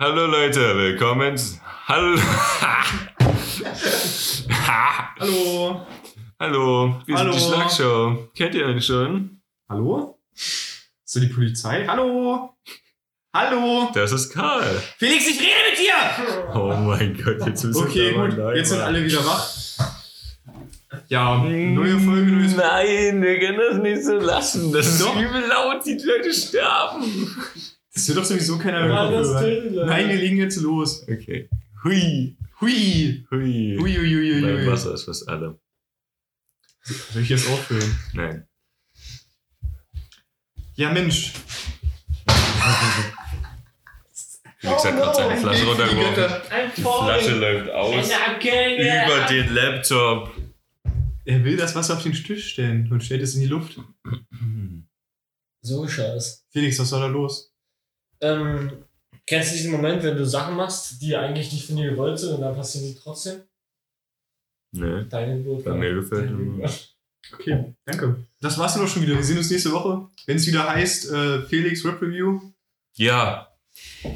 Hallo Leute, willkommen. Hallo. Hallo. Hallo, wir Hallo. sind die Schlagshow. Kennt ihr uns schon? Hallo? Ist da die Polizei? Hallo? Hallo? Das ist Karl. Felix, ich rede mit dir! Oh mein Gott, jetzt müssen Okay, wir gut. Jetzt sind alle wieder wach. Ja, neue Folge, neues Nein, wir können das nicht so lassen. Das ist Doch. übel laut, die Leute sterben. Das wird doch sowieso keiner mehr Nein, wir legen jetzt los. Okay. Hui. Hui. Hui. Hui, hui, hui, Mein hui. Wasser ist fast alle. Soll ich jetzt auffüllen? Nein. Ja, Mensch. Felix hat gerade seine Flasche Hilfe, die runtergeworfen. Die Flasche läuft aus. Über den Laptop. Er will das Wasser auf den Tisch stellen und stellt es in die Luft. So scheiß. Felix, was war da los? Ähm, kennst du diesen Moment, wenn du Sachen machst, die eigentlich nicht von dir gewollt sind und dann passieren die trotzdem? Ne, Deine Blut. bei mir gefällt. Okay, danke. Das war's dann auch schon wieder. Wir sehen uns nächste Woche, wenn es wieder heißt äh, Felix Rap Review. Ja.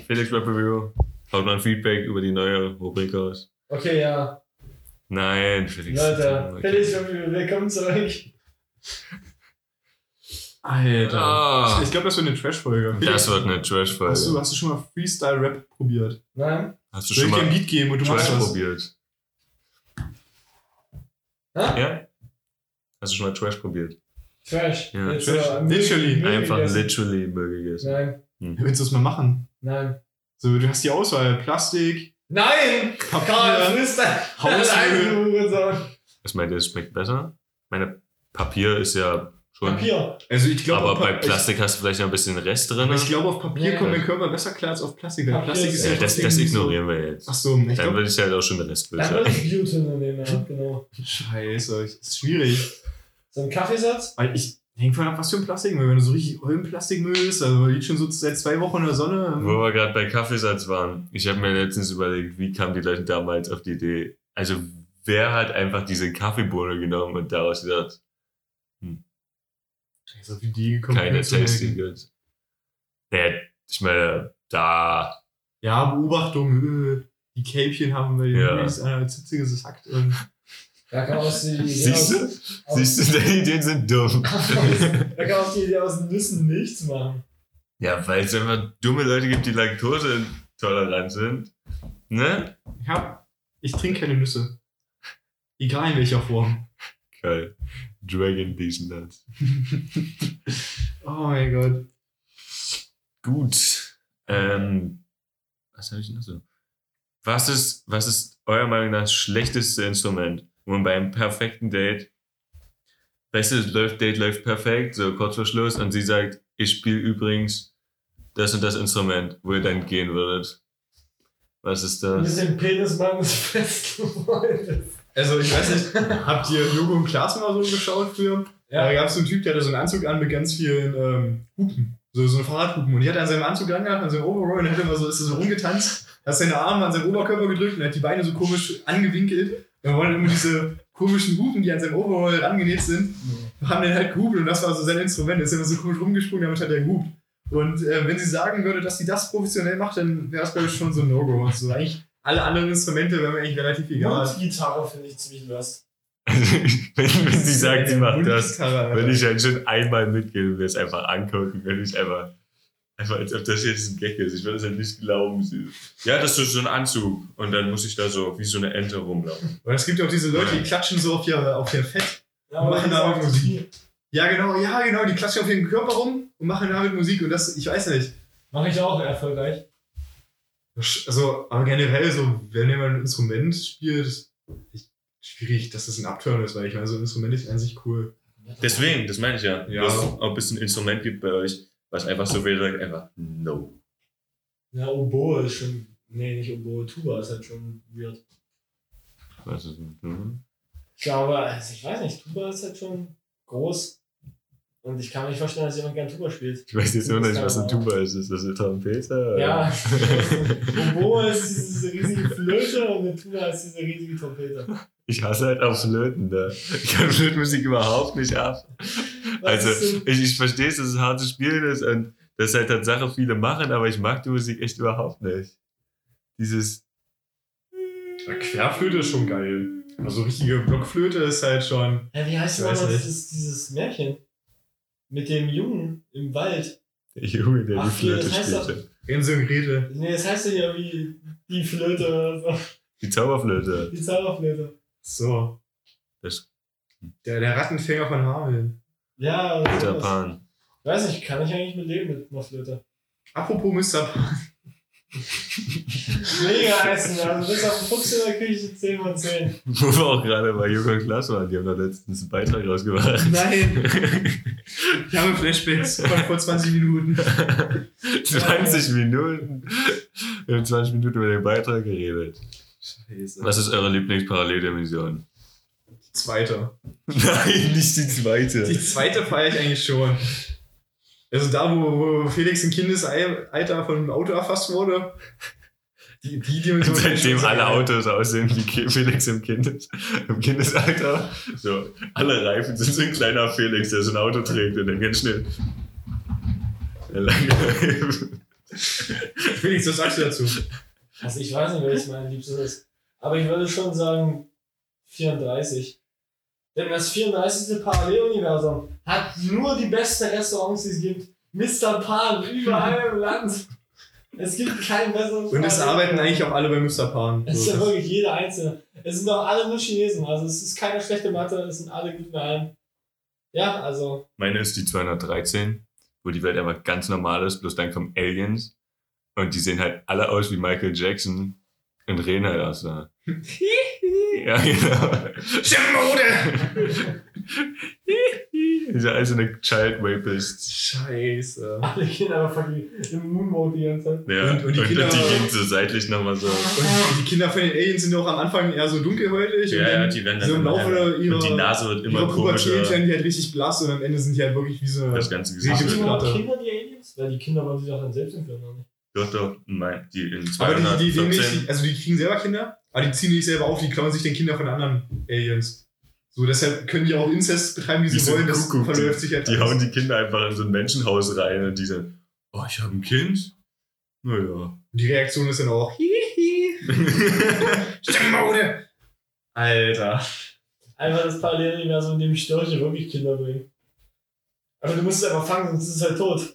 Felix Rap Review. Haut mal ein Feedback über die neue Rubrik aus. Okay, ja. Nein, Felix. Leute. Felix, willkommen zurück. Alter. Ah. Ich glaube, das wird eine Trash-Folge. Das wird eine Trash-Folge. hast, du, hast du schon mal Freestyle-Rap probiert? Nein? Hast du Soll schon ich dir ein mal Beat geben und du machst Trash was? probiert? Hä? Ja? Hast du schon mal Trash probiert? Trash. Ja, Jetzt, Trash. äh, Literally. Müll Einfach gegessen. literally Müll gegessen. Nein. Willst du das mal machen? Nein. So, du hast die Auswahl. Plastik, Nein! Papier, Karl, dein Hausmüll. Was meint ihr, es schmeckt besser? Meine Papier ist ja schon. Papier. Also ich glaube, aber bei Plastik hast du vielleicht noch ein bisschen Rest drin. Ich, ich glaube, auf Papier Nee. kommt mein Körper besser klar als auf Plastik. Weil Papier Plastik ist ja, ja das, das so- ignorieren wir jetzt. Ach so, ich Dann würde ich halt auch schon Restmüll Dann würde ich Biotin nehmen, ja, genau. Scheiße, das ist schwierig. So ein Kaffeesatz? Weil ich hängt von ab, was für ein Plastikmüll. Wenn du so richtig Eulenplastikmüll ist, also liegt schon so seit zwei Wochen in der Sonne. Wo wir gerade bei Kaffeesatz waren. Ich habe mir letztens überlegt, wie kamen die Leute damals auf die Idee? Also, wer hat einfach diese Kaffeebohne genommen und daraus gedacht, ist auf die keine melken. Goods? Naja, ich meine, da. Ja, Beobachtung. äh, Die Kälbchen haben wir Ja. ja. eine Zitze gesackt. Und Da kann man aus die Idee Siehst du? aus, aus, Siehst du, deine Ideen sind dumm. da kann man aus die Idee aus Nüssen nichts machen. Ja, weil es einfach dumme Leute gibt, die Laktoseintolerant sind. Ne? ja, ich trinke keine Nüsse. Egal in welcher Form. Geil. Dragon These Nuts. oh mein Gott. Gut. Ähm, was habe ich noch so? Was ist, was ist eurer Meinung nach das schlechteste Instrument, wo man beim perfekten Date, bestes läuft, Date läuft perfekt, so kurz vor Schluss, und sie sagt, ich spiele übrigens das und das Instrument, wo ihr dann gehen würdet. Was ist Mit das? dem Penis meines besten Freundes. Also ich weiß nicht, habt ihr Jogo und Klaas mal so geschaut früher? Da Ja. gab es so einen Typ, der hatte so einen Anzug an mit ganz vielen ähm, Hupen. So, so eine Fahrradhupen. Und die hat er an seinem Anzug angehabt, an seinem Overall, und hat immer so, ist er so rumgetanzt, hat seine Arme an seinen Oberkörper gedrückt und hat die Beine so komisch angewinkelt. Wir wollen immer diese komischen Hupen, die an seinem Overall angenäht sind, haben den halt gehupelt und das war so sein Instrument. Er ist immer so komisch rumgesprungen, damit hat er gehupt. Und äh, wenn sie sagen würde, dass sie das professionell macht, dann wäre es, glaube ich, schon so ein No-Go. Also eigentlich alle anderen Instrumente wären mir eigentlich relativ egal. Mundgitarre finde ich ziemlich lost. wenn, wenn sie sagt, sie macht das, würde ich halt schon einmal mitgehen und mir es einfach angucken, würde ich einfach, einfach als ob das jetzt ein Gag ist. Ich würde es halt nicht glauben. Ja, das ist so ein Anzug. Und dann muss ich da so wie so eine Ente rumlaufen. Und es gibt ja auch diese Leute, die klatschen so auf ihr, auf ihr Fett. Ja, Machen die da auch sagt, Musik. Ja, genau, ja, genau, die klatschen auf ihren Körper rum und machen damit Musik. Und das, ich weiß nicht. Mache ich auch erfolgreich. Also, aber generell, so, wenn jemand ein Instrument spielt, ist echt schwierig, dass das ein Upturn ist, weil ich meine, so ein Instrument ist an sich cool. Deswegen, das meine ich ja. Ja. Dass, ob es ein Instrument gibt bei euch, was einfach so wäre, einfach no. Ja, Oboe ist schon. Nee, nicht Oboe, Tuba ist halt schon weird. Was ist mhm. Ich glaube, also ich weiß nicht, Tuba ist halt schon groß. Und ich kann mir nicht vorstellen, dass jemand gern Tuba spielt. Ich weiß jetzt immer nicht, was ein Tuba ist. Ist das eine Trompete? Ja, Oboe ist diese riesige Flöte und eine Tuba ist diese riesige Trompete. Ich hasse halt auch Flöten da. Ich kann Flötenmusik überhaupt nicht ab. Was Also, ist ich, ich verstehe es, dass es hart zu spielen ist und dass halt Tatsache viele machen, aber ich mag die Musik echt überhaupt nicht. Dieses. Ja, Querflöte ist schon geil. Also richtige Blockflöte ist halt schon. Ja, wie heißt denn nicht. dieses, dieses Märchen? Mit dem Jungen im Wald. Der Junge, der Ach, die Flöte das heißt spielte. Enzo und Grete. Nee, das heißt ja wie die Flöte oder so. Die Zauberflöte. Die Zauberflöte. So. Das Der, der Rattenfänger von Hameln. Ja, oder Peter. Pan. Weiß nicht, kann ich eigentlich mit leben mit einer Flöte. Apropos Mr. Pan. Mega Essen, also bis auf den Fuchs in der Küche 10 von 10. Wo wir auch gerade bei Jung und Klaas waren. Die haben da letztens einen Beitrag rausgebracht. Nein. Ich habe Flashbacks von vor 20 Minuten. 20 Minuten. Wir haben 20 Minuten über den Beitrag geredet. Scheiße. Was ist eure Lieblingsparalleldimension? Zweite. Nein, nicht die zweite. Die zweite feiere ich eigentlich schon. Also da, wo, wo Felix im Kindesalter von einem Auto erfasst wurde. Die, die Dimension. Seitdem alle. Autos aussehen wie Felix im, Kindes, im Kindesalter. So, alle Reifen sind so ein kleiner Felix, der so ein Auto trägt und dann ganz schnell. Lange. Felix, was sagst du dazu? Also ich weiß nicht, welches mein Liebstes ist. Aber ich würde schon sagen 34. Denn das 34. Paralleluniversum hat nur die besten Restaurants, die es gibt. Mr. Pan, überall im Land. Es gibt kein besseres Und es arbeiten eigentlich auch alle bei Mr. Pan. Es ist ja wirklich jeder Einzelne. Es sind doch alle nur Chinesen. Also es ist keine schlechte Mathe, es sind alle gut in allem. Ja, also. Meine ist die 213, wo die Welt einfach ganz normal ist, bloß dann kommen Aliens und die sehen halt alle aus wie Michael Jackson und reden halt aus da. Ja, genau. Schimode! Diese also eine Child Rapist. Scheiße. Alle Kinder aber fucking im Moonmode die ganze Zeit. Ja. Und- Und, und die Kinder- die gehen so seitlich nochmal so. Und die Kinder von den Aliens sind auch am Anfang eher so dunkelhäutig. und Ja, ja, dann die werden dann so im Laufe ihrer, Und die Nase wird immer komischer. werden die halt richtig blass und am Ende sind die halt wirklich wie so Das ganze Gesicht. die überhaupt Platte. Kinder, die Aliens? Weil die Kinder wollen sich doch dann selbst entführen, oder nicht? Doch, doch, mein, die in Aber die, die, die, 214. nicht, also die kriegen selber Kinder, aber die ziehen nicht selber auf, die klauen sich den Kinder von anderen Aliens. So, deshalb können die auch Inzest betreiben, wie sie wollen. Das Kuckuck, verläuft sich halt Die alles. hauen die Kinder einfach in so ein Menschenhaus rein und die sagen, oh, ich habe ein Kind? Naja. Und die Reaktion ist dann auch, hihi, Stimmmode. Alter. Einfach das Paralleluniversum, in dem Störche wirklich Kinder bringen. Aber du musst es einfach fangen, sonst ist es halt tot.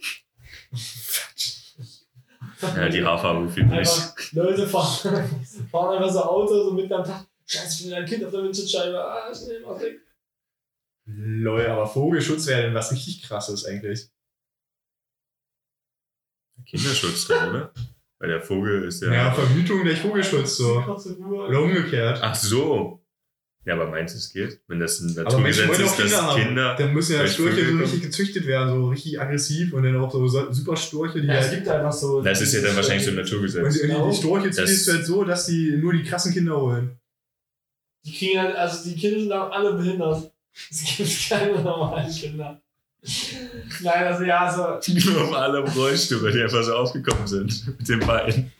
Ja, die Haarfarbe nicht. Einfach, Leute fahren, fahren einfach so Auto, so mitten am Tag. Scheiße, ich bin ein Kind auf der Windschutzscheibe. Ah, schnell, mach weg. Lol, aber Vogelschutz wäre denn was richtig krasses eigentlich. Kinderschutz dann, oder? Weil der Vogel ist ja. Ja, Vergütung gleich Vogelschutz so. Oder umgekehrt. Ach so. Ja, aber meinst du, es geht? Wenn das ein Naturgesetz wollen ist, Kinder dass haben. Kinder. Dann müssen ja Störche so richtig gezüchtet werden, so richtig aggressiv und dann auch so super Störche, die Ja, es halt. gibt einfach so. Das ist ja dann wahrscheinlich so ein Und Naturgesetz. die, die Störche Das- züchtest du halt so, dass die nur die krassen Kinder holen. Die kriegen halt, also die Kinder sind auch alle behindert. Es gibt keine normalen Kinder. Nein, also ja, so. Die nur auf alle weil die einfach so aufgekommen sind mit den Beinen.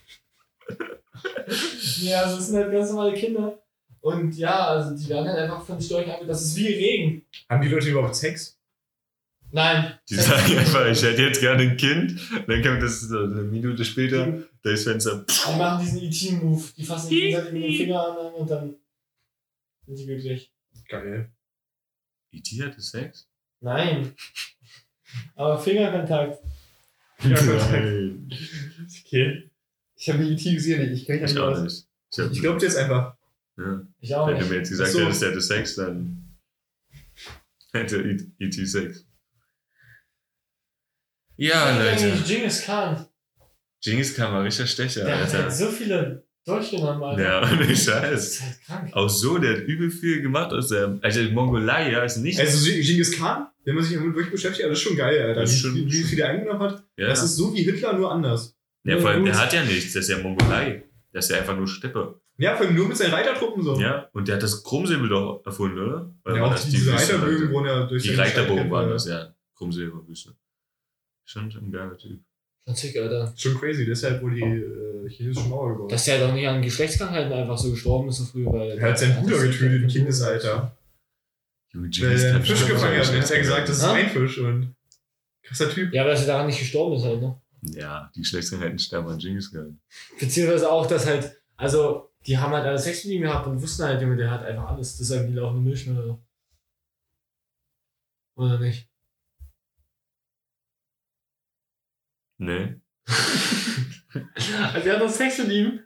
Ja, also es sind halt ganz normale Kinder. Und ja, also die werden halt einfach von Störchen angeht. Das ist wie Regen. Haben die Leute überhaupt Sex? Nein. Die sagen einfach, ich hätte jetzt gerne ein Kind. Dann kommt das so eine Minute später, da ist Fenster. Die machen diesen E.T.-Move. Die fassen sich gegenseitig mit dem Finger an und dann sind die glücklich. Geil. E.T. hatte Sex? Nein. Aber Fingerkontakt. Ja, Nein. Okay. Ich habe die E.T. gesehen, ich kann Ich nicht. Ich, Ich glaube jetzt einfach. Ja. Ich auch Wenn du mir jetzt gesagt so. hättest, er hatte Sex, dann hätte E.T. Sex. Ja, Ich Leute. Genghis Khan. Genghis Khan war richtig Stecher, Der hat Alter. so viele durchgenommen, Alter. Ja, ohne Das Scheiß. ist halt krank. Auch so, der hat übel viel gemacht aus der. Also, die Mongolei, ja, ist nicht. Also Genghis Khan, wenn man sich damit wirklich beschäftigt, das ist schon geil, Alter. Das ist Wie, schon- wie viel der eingenommen hat. ja. Das ist so wie Hitler, nur anders. ja, vor allem, der hat ja nichts, das ist ja Mongolei. Das ist ja einfach nur Steppe. Ja, vor allem nur mit seinen Reitertruppen so. Ja, und der hat das Krummsäbel doch erfunden, oder? Oder Ja, auch diese Wüste, Reiterbögen Leute? wurden ja durch Die Reiterbogen waren das, ja. Krummsäbelwüste. Schon, schon ein geiler Typ. Schon sick, Alter. Schon crazy, deshalb wurde die äh, chinesische Mauer gebaut. Dass der doch nicht an Geschlechtskrankheiten einfach so gestorben ist so früh, weil. er hat seinen Bruder getötet im Kindesalter. Junge, Weil er einen Fisch gefangen hat. Und hat er gesagt, das ist ein Fisch. Und krasser Typ. Ja, aber dass er daran nicht gestorben ist halt, ne? Ja, die Geschlechtskrankheiten sterben an Genghis Khan. Beziehungsweise auch, dass halt, also, die haben halt alle Sex mit ihm gehabt und wussten halt, Junge, der hat einfach alles. Das ist halt wie laufende Milch oder so. Oder nicht? Nee. also, er hat doch Sex mit ihm.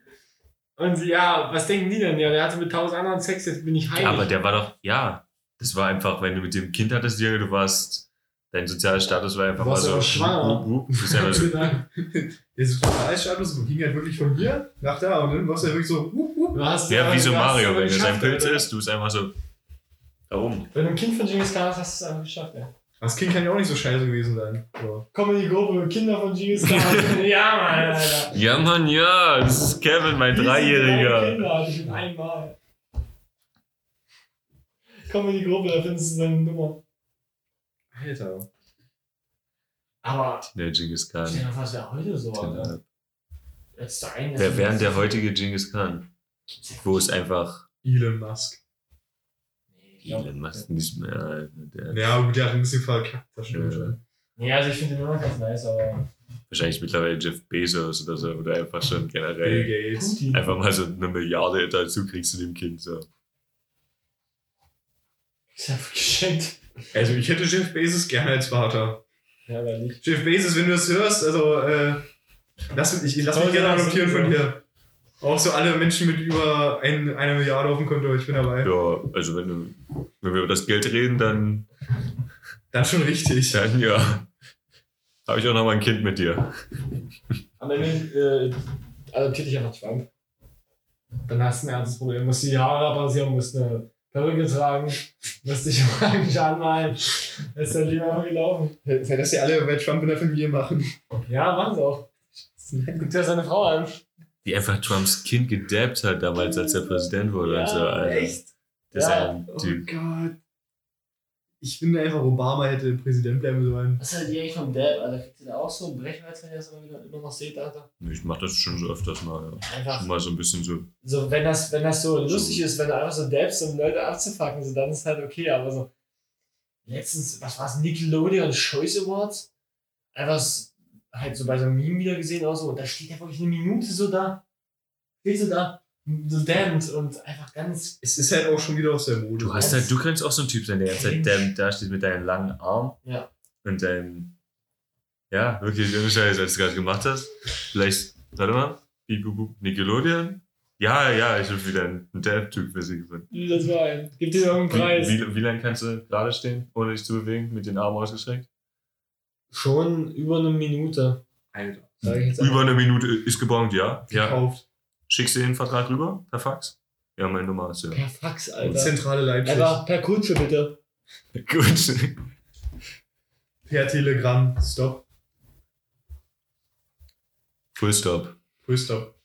Und sie, ja, was denken die denn? Ja, der hatte mit tausend anderen Sex, jetzt bin ich heilig. Aber der war doch, ja, das war einfach, wenn du mit dem Kind hattest, Junge, du warst, dein sozialer Status war einfach Du mal warst so. aber schwanger. wup, wup, so, Der Sozialstatus ging halt wirklich von hier nach da und dann warst du ja wirklich so, wup, wup. Du hast, ja, wie so Mario, wenn er sein Pilz ist, du bist einfach so, warum? Wenn du ein Kind von Genghis Khan hast, hast du es einfach geschafft, ja. Das Kind kann ja auch nicht so scheiße gewesen sein. So. Komm in die Gruppe, Kinder von Genghis Khan. ja, Mann, Alter. Ja, Mann, ja, das ist Kevin, mein Diese drei Dreijähriger. Kinder hatte ich mit einmal. Komm in die Gruppe, da findest du seine Nummer. Alter. Aber, Der Genghis stell Khan. dir mal was wäre heute so, Alter. Jetzt der eine. Wer wäre der heutige Genghis Khan? Wo es einfach Elon Musk. Nee, ich Elon Musk nicht mehr. Der, Ja, gut, der hat ein bisschen verkackt, das stimmt Ja. schon. Nee, also ich finde den immer ganz nice, aber. wahrscheinlich mittlerweile Jeff Bezos oder so, oder einfach schon Bill generell Gates. Putin. einfach mal so eine Milliarde dazu kriegst du dem Kind so. Ist ja geschenkt. Also ich hätte Jeff Bezos gerne als Vater. Ja, aber nicht. Jeff Bezos, wenn du das hörst, also äh, lass, mich- ich lass mich gerne adoptieren von dir. Auch so alle Menschen mit über ein, einer Milliarde auf dem Konto, ich bin dabei. Ja, also wenn du, wenn wir über das Geld reden, dann, Dann schon richtig. dann ja. Habe ich auch noch mal ein Kind mit dir. Am Ende äh, adoptiert dich einfach Trump. Dann hast du ein ernstes Problem. Musst die Haare abrasieren, musst eine Perücke tragen, musst dich eigentlich anmalen. Ist dein Leben einfach gelaufen. Weil das ja alle bei Trump in der Familie machen. Ja, machen sie auch. Guckt ja seine Frau an. Die einfach Trumps Kind gedabbt hat damals, als er Präsident wurde und so. Alter. echt? Das ist Ja. ein Oh Typ. Gott. Ich finde einfach, Obama hätte Präsident bleiben sollen. Was ist halt die eigentlich vom Dab, Alter? Kriegt ihr da auch so einen Brechreiz, wenn ihr das immer, wieder, immer noch seht, Alter? Ich mach das schon so öfters mal. Ja. Einfach. Mal so ein bisschen so. So, wenn das, wenn das so lustig ist, wenn du einfach so dabst, um Leute abzufacken, so, dann ist halt okay, aber so. Letztens, was war's, Nickelodeon Choice Awards? Einfach halt so bei so einem Meme wieder gesehen oder so, und da steht ja wirklich eine Minute so da. Steht so da, so damned und einfach ganz. Es ist halt auch schon wieder aus der Mode. Du hast halt, du könntest auch so ein Typ sein, der ganze Zeit Cringe. da, steht mit deinem langen Arm Ja. und deinem. Ja, wirklich, ohne Scheiß, als du es gerade gemacht hast. Vielleicht, warte mal, Nickelodeon? Ja, ja, ich habe wieder einen Dab-Typ für sie gefunden. Das war ein. Gib dir irgendeinen Wie, Preis. wie, wie lange kannst du gerade stehen, ohne dich zu bewegen, mit den Armen ausgestreckt? Schon über eine Minute, Alter. sag ich jetzt Über eine Minute ist gebongt, ja. Ja. Schickst du den Vertrag rüber per Fax? Ja, meine Nummer ist ja. Per Fax, Alter. Zentrale Leipzig. Einfach per Kutsche bitte. Gut. Per Telegramm. Stop. Full stop. Full stop.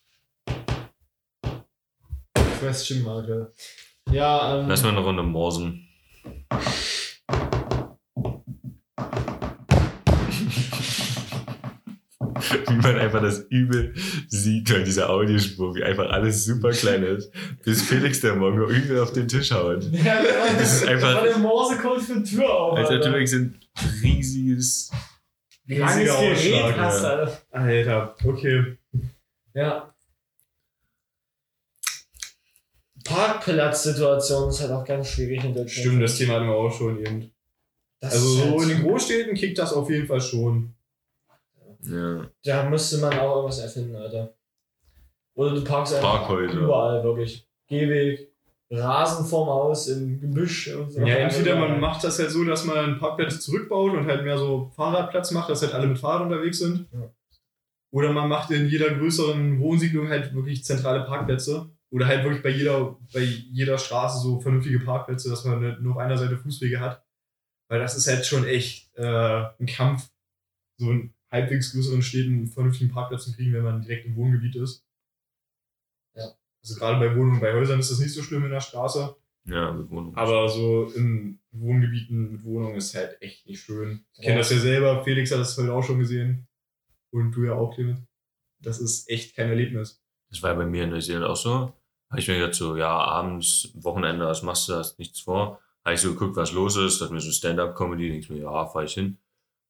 Question Mark, ja. Ja, ähm. Lass mal eine Runde morsen. Wie man einfach das übel sieht bei dieser Audiospur, wie einfach alles super klein ist, bis Felix der Mongo übel auf den Tisch haut. Ja, Das ist einfach- Das war der Morsecode für Tür auf. Alter, Alter. du übrigens ein riesiges. Langes Gerät hast du. Alter. Alter, okay. Ja. Parkplatzsituation ist halt auch ganz schwierig in Deutschland. Stimmt, das Thema hatten wir auch schon eben. Das Also so halt in den Großstädten kickt das auf jeden Fall schon. Ja. Da müsste man auch irgendwas erfinden, Alter. Oder du parkst einfach Parkhäuser. überall, wirklich. Gehweg, Rasen vorm Haus, im Gebüsch und so. Ja, entweder man macht das halt so, dass man Parkplätze zurückbaut und halt mehr so Fahrradplatz macht, dass halt alle mit Fahrrad unterwegs sind. Ja. Oder man macht in jeder größeren Wohnsiedlung halt wirklich zentrale Parkplätze. Oder halt wirklich bei jeder, bei jeder Straße so vernünftige Parkplätze, dass man nicht nur auf einer Seite Fußwege hat. Weil das ist halt schon echt äh, ein Kampf, so in halbwegs größeren Städten einen vernünftigen Parkplatz zu kriegen, wenn man direkt im Wohngebiet ist. Ja. Also gerade bei Wohnungen, bei Häusern ist das nicht so schlimm in der Straße. Ja, mit Wohnung. Aber so in Wohngebieten mit Wohnungen ist halt echt nicht schön. Ich kenne Ja. das ja selber. Felix hat das heute auch schon gesehen. Und du ja auch, Clemens. Das ist echt kein Erlebnis. Das war bei mir in Neuseeland auch so. Habe ich mir gedacht, so, ja, abends, Wochenende, was machst du, hast nichts vor. Habe ich so geguckt, was los ist, dachte mir so Stand-Up-Comedy, denke ich mir, ja, fahr ich hin.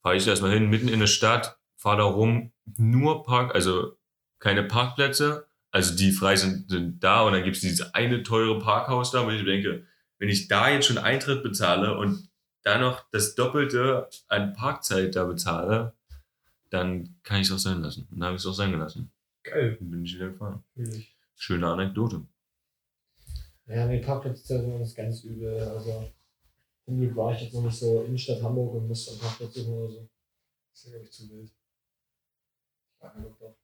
Fahre ich erstmal hin, mitten in der Stadt, fahr da rum, nur Park, also keine Parkplätze, also die frei sind, sind da und dann gibt es dieses eine teure Parkhaus da, wo ich mir denke, wenn ich da jetzt schon Eintritt bezahle und da noch das Doppelte an Parkzeit da bezahle, dann kann ich es auch sein lassen. Und dann habe ich es auch sein gelassen. Geil. Dann bin ich wieder gefahren. Schöne Anekdote. Ja, nee, Parkplatzzentrum ist ganz übel. Also, zum Glück war ich jetzt noch nicht so Innenstadt Hamburg und musste einen Parkplatz suchen oder so. Das ist, glaube ich, zu wild. Ich keinen Bock drauf.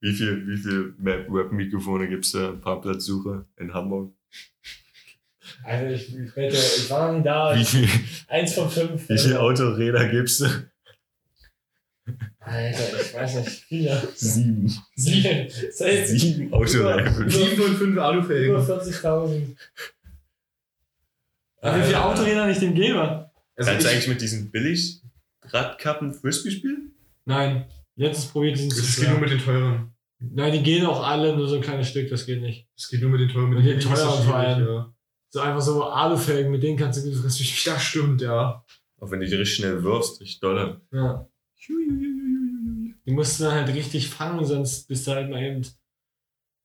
Wie viel, wie viel Web-Mikrofone gibt es da? Parkplatzsuche in Hamburg? Also, ich, ich, wette, ich war noch nie da. Wie viel, Eins von fünf. wie viel Also, Autoräder gibt es? Alter, ich weiß nicht. Viele. Sieben. Sieben. Seit Sieben Autoreifen. Sieben von fünf über Alufelgen. 40.000. Aber wie viele Autoräder nicht dem gebe? Also Kannst du ich, eigentlich mit diesen Billig-Radkappen Frisbee spielen? Nein. Letztes probiert diesen das geht nur mit den teuren. Nein, die gehen auch alle nur so ein kleines Stück, das geht nicht. Das geht nur mit den teuren. Mit den billigen ist das teuren vor allem. ja. So einfach so Alufelgen, mit denen kannst du gut richtig spielen. Das stimmt, ja. Auch wenn du die richtig schnell wirfst, richtig dolle. Ja. Die musst du dann halt richtig fangen, sonst bist du halt mal eben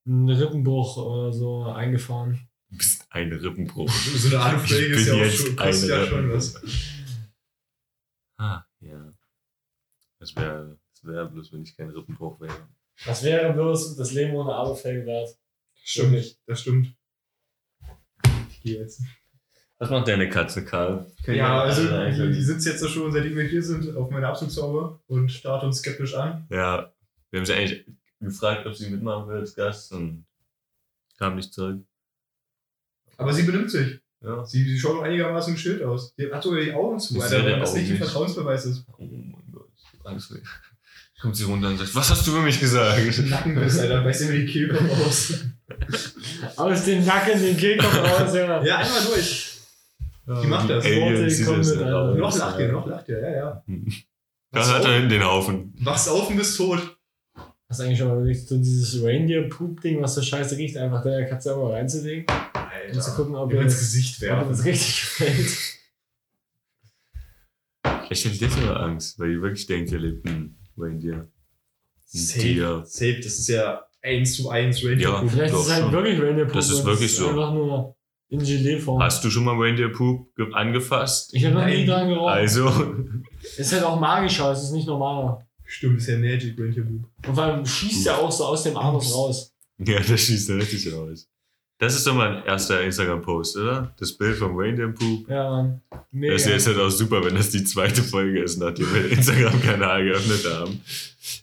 einen Rippenbruch oder so eingefahren. Du bist ein Rippenbruch. So eine Ich ist ja auch schon, kostet ja schon was. Ah, ja. Das wäre das wär bloß, wenn ich kein Rippenbruch wäre. Was wäre bloß das Leben ohne Alufelge wert? Stimmt, das stimmt. Ich gehe jetzt. Was macht deine Katze, Karl? Ja, also die, die sitzt jetzt schon, seitdem wir hier sind, auf meiner Abzugshaube und starrt uns skeptisch an. Ja, wir haben sie eigentlich gefragt, ob sie mitmachen will als Gast und kam nicht zurück. Aber sie benimmt sich. Ja. Sie, sie schaut auch einigermaßen Schild aus. Die hat sogar die Augen zu, Alter, wenn das nicht ein. Vertrauensbeweis ist. Oh mein Gott, ich hab Angst. Kommt sie runter und sagt, was hast du über mich gesagt? Nackenbiss, Alter, beißt immer die Kehlkopf aus. Aus den Nacken den Kehlkopf raus, Junge. Ja, einmal durch. Die macht das. Aliens, die Worte das kommen mit, Alter. Noch lacht ihr, noch lacht ihr, ja, ja. Da hat er hinten den Haufen. Wachst auf und bist tot. Hast du eigentlich schon mal überlegt, so dieses Reindeer-Poop-Ding, was so scheiße riecht, einfach der Katze immer reinzulegen? Um zu gucken, ob ihr ins das, Gesicht ob ihr werfen. das richtig gefällt. Ich hätte jetzt nur Angst, weil ich wirklich denke, hier lebt ein Reindeer. Ein Tier. Safe, safe, das ist ja 1 zu 1 Reindeer Ja. Poop. Vielleicht ist es halt schon. wirklich Reindeer-Poop. Das ist wirklich es so. Einfach nur in Gelee-Form. Hast du schon mal Reindeer Poop ge- angefasst? Ich habe noch nie dran gerochen. Also, Ist halt auch magischer, es ist nicht normaler. Stimmt, ist ja Magic Reindeer Poop. Und vor allem schießt er auch so aus dem Anus raus. ja, das schießt er richtig aus. Das ist doch mal ein erster Instagram-Post, oder? Das Bild vom Reindeer Poop. Ja, Mann. Mega. Das ist jetzt halt auch super, wenn das die zweite Folge ist, nachdem wir den Instagram-Kanal geöffnet haben.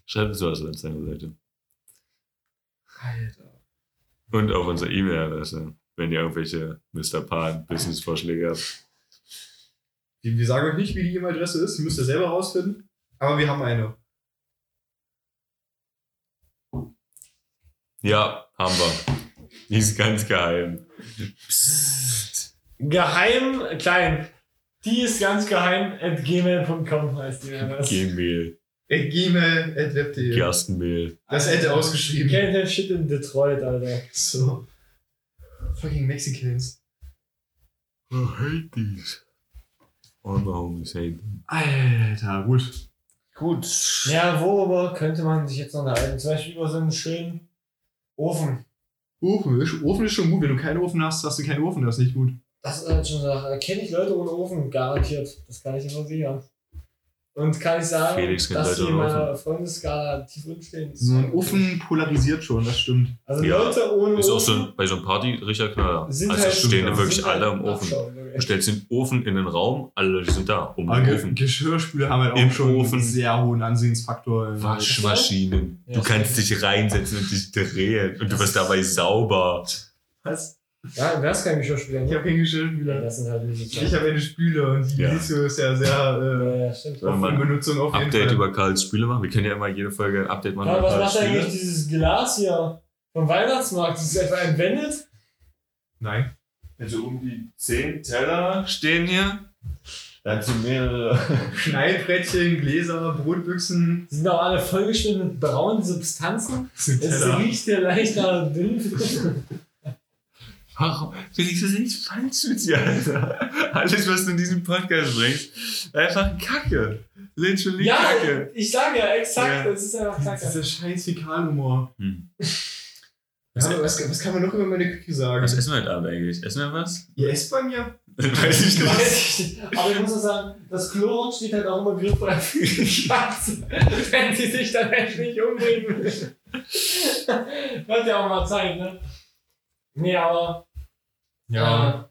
Schreibt uns was auf seiner Seite. Alter. Und auf unsere E-Mail-Adresse, wenn ihr irgendwelche Mr. Pan Business-Vorschläge habt. Wir, sagen euch nicht, wie die E-Mail-Adresse ist, die müsst ihr selber rausfinden. Aber wir haben eine. Ja, haben wir. Die ist ganz geheim. Psst. Geheim, klein. Die ist ganz geheim at gmail.com heißt die. Das Gmail, At gmail.web.de. Gerstenmehl. Das hätte ausgeschrieben. Can't have shit in Detroit, Alter. So. Fucking Mexicans. Oh, hate these. All my homies hate them. Alter, gut. Gut. Ja, worüber könnte man sich jetzt noch unterhalten? Zum Beispiel über so einen schönen Ofen. Ofen ist, Ofen ist schon gut. Wenn du keinen Ofen hast, hast du keinen Ofen. Das ist nicht gut. Das ist halt schon so. Da kenne ich Leute ohne Ofen, garantiert. Das kann ich dir versichern. Und kann ich sagen, Felix dass Leute die in meiner Freundesskala tief unten stehen. So ein Ofen polarisiert schon, das stimmt. Also Ja, Leute ohne Ist auch so ein, bei so einem Party richtig Knaller. also halt, stehen ja, wirklich alle halt im Ofen. Du stellst den Ofen in den Raum, alle Leute sind da, um Aber den Ge Ofen. Geschirrspüler haben halt auch Im schon Ofen. einen sehr hohen Ansehensfaktor. Waschmaschinen. Ja, Du kannst dich reinsetzen und dich drehen und du wirst dabei sauber. Was? Ja, wer ist kein Geschirrspüler? Ich Ne? habe keinen Ja, Geschirrspüler. das sind halt so Ich habe eine Spüle und die Ja. Litio ist ja sehr Ja, ja, äh, oft in Benutzung auf jeden Update Fall. über Karls Spüle machen. Wir können ja immer jede Folge ein Update machen über was Karls macht eigentlich Spüle. dieses Glas hier vom Weihnachtsmarkt? Ist es etwa entwendet? Nein. Also um die 10 Teller stehen hier. Dazu mehrere. Knallbrettchen, Gläser, Brotbüchsen. Die sind auch alle vollgeschnitten mit braunen Substanzen. Es riecht hier leicht nach Dünnfilm. Warum? Felix, was ist nicht falsch mit dir, Alter? Alles, was du in diesem Podcast bringst, einfach Kacke. Literally Ja, Kacke. ich sage ja, exakt, Ja. das ist einfach kacke. Dieser scheiß Fäkalhumor. Hm. Was, was, was kann man noch über meine Küche sagen? Was essen wir heute Abend eigentlich? Essen wir was? Ihr esst bei mir? Weiß ich nicht. Weiß ich nicht. Aber ich muss auch sagen, das Klo steht halt auch immer griffbereit für die Schwarze, wenn sie sich dann endlich umbringen will. Wird ja auch mal Zeit, ne? Nee, aber. Ja.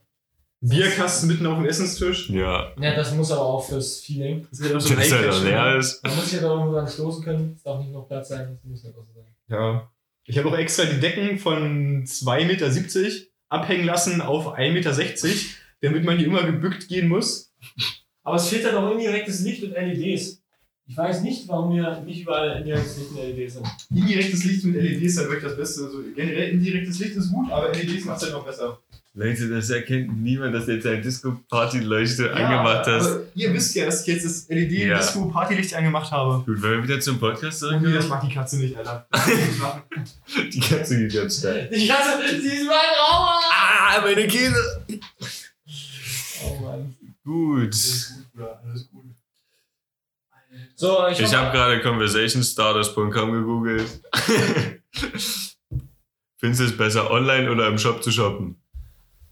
Bierkasten mitten auf dem Essenstisch. Ja. Ja, das muss aber auch fürs Feeling. Das ist ja Das ist halt leer ist. Man muss ja da irgendwo dran stoßen können. Es darf nicht noch Platz sein, das muss auch so sein. Ja. Ich habe auch extra die Decken von 2,70 Meter abhängen lassen auf 1,60 Meter, damit man hier immer gebückt gehen muss. Aber es fehlt dann auch indirektes Licht und LEDs. Ich weiß nicht, warum wir nicht überall indirektes Licht und LEDs sind. Indirektes Licht mit LEDs ist halt wirklich das Beste. Also generell indirektes Licht ist gut, aber LEDs macht es halt noch besser. Leute, das erkennt niemand, dass du jetzt eine Disco-Party-Leuchte angemacht hast. Ihr wisst ja, dass ich jetzt das Ja. LED-Disco-Partylicht angemacht habe. Gut, wenn wir wieder zum Podcast Oh, nee, das mag die Katze nicht, Alter. Die Katze geht ganz steil. Ich hasse, sie ist mein Rauer! Ah, meine Kehle! Oh Mann. Gut. Alles gut, Bruder, alles gut. So, ich, Ich habe gerade conversationstarters.com gegoogelt. Findest du es besser, online oder im Shop zu shoppen?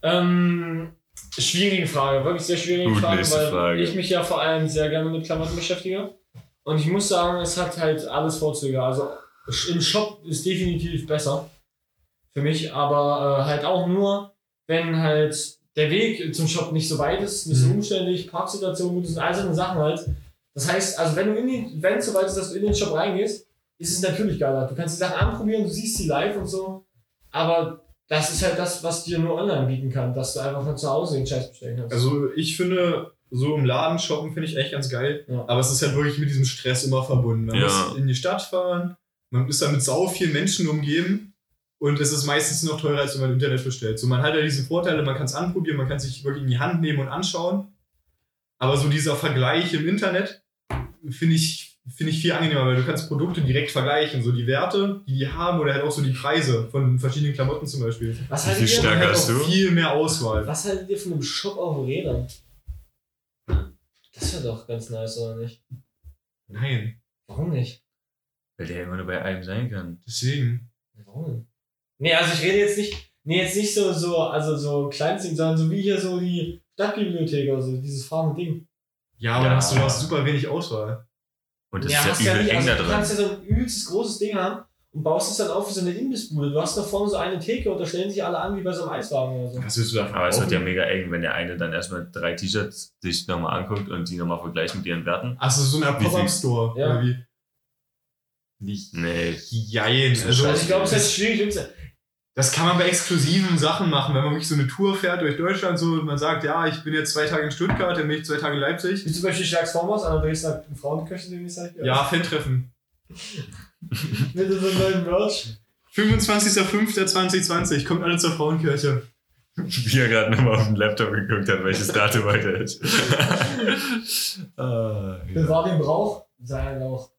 Ähm, schwierige Frage, wirklich sehr schwierige Gut, Frage, weil Frage. ich mich ja vor allem sehr gerne mit Klamotten beschäftige. Und ich muss sagen, es hat halt alles Vorzüge. Also im Shop ist definitiv besser für mich, aber äh, halt auch nur, wenn halt der Weg zum Shop nicht so weit ist, nicht so Mhm. umständlich, Parksituation gut ist und all so eine Sachen halt. Das heißt, also wenn du in den, wenn es so weit ist, dass du in den Shop reingehst, ist es natürlich geiler. Du kannst die Sachen anprobieren, du siehst sie live und so, aber das ist halt das, was dir nur online bieten kann, dass du einfach von zu Hause den Scheiß bestellen kannst. Also ich finde, so im Laden shoppen finde ich echt ganz geil. Ja. Aber es ist halt wirklich mit diesem Stress immer verbunden. Man Ja. muss in die Stadt fahren, man ist da mit sau vielen Menschen umgeben und es ist meistens noch teurer, als wenn man im Internet bestellt. So, man hat ja diese Vorteile, man kann es anprobieren, man kann sich wirklich in die Hand nehmen und anschauen. Aber so dieser Vergleich im Internet finde ich, finde ich viel angenehmer, weil du kannst Produkte direkt vergleichen. So die Werte, die die haben oder halt auch so die Preise von verschiedenen Klamotten zum Beispiel. was, Wie haltet viel ihr, stärker halt hast du? viel mehr Auswahl. was haltet ihr von einem Shop auf Rädern? Das wäre doch ganz nice, oder nicht? Nein, Warum nicht? Weil der immer nur bei einem sein kann. deswegen. Warum? Nee, also ich rede jetzt nicht, nee, jetzt nicht so, so, also so Kleinstding, sondern so wie hier so die Stadtbibliothek oder so, dieses fahrende Ding. Ja, aber Ja. dann hast du, du hast super wenig Auswahl. Und das hast ist ja übel nicht, eng also da Du drin. kannst ja so ein übelstes großes Ding haben und baust es dann auf wie so eine Imbissbude. Du hast da vorne so eine Theke und da stellen sich alle an wie bei so einem Eiswagen oder so. Was willst du davon Aber es wird ja mega eng, wenn der eine dann erstmal drei T-Shirts sich nochmal anguckt und die nochmal vergleicht mit ihren Werten. Achso, so viel? Pop-Up-Store. Ja. Oder wie? Nicht. Nee. Jein. So Also, Also ich glaube, es ist schwierig. Das kann man bei exklusiven Sachen machen, wenn man wirklich so eine Tour fährt durch Deutschland, so und man sagt, ja, ich bin jetzt zwei Tage in Stuttgart, dann bin ich zwei Tage in Leipzig. Wie zum Beispiel Schlags Vormaß an der Dresdner Frauenkirche, den ich sage. Ja, Fan-Treffen. Mit so einem neuen Merch. 25.05.2020, kommt alle zur Frauenkirche. Wie er gerade nochmal auf den Laptop geguckt hat, welches Datum heute ist. ah, ja. Bewahr den Brauch, sei auch.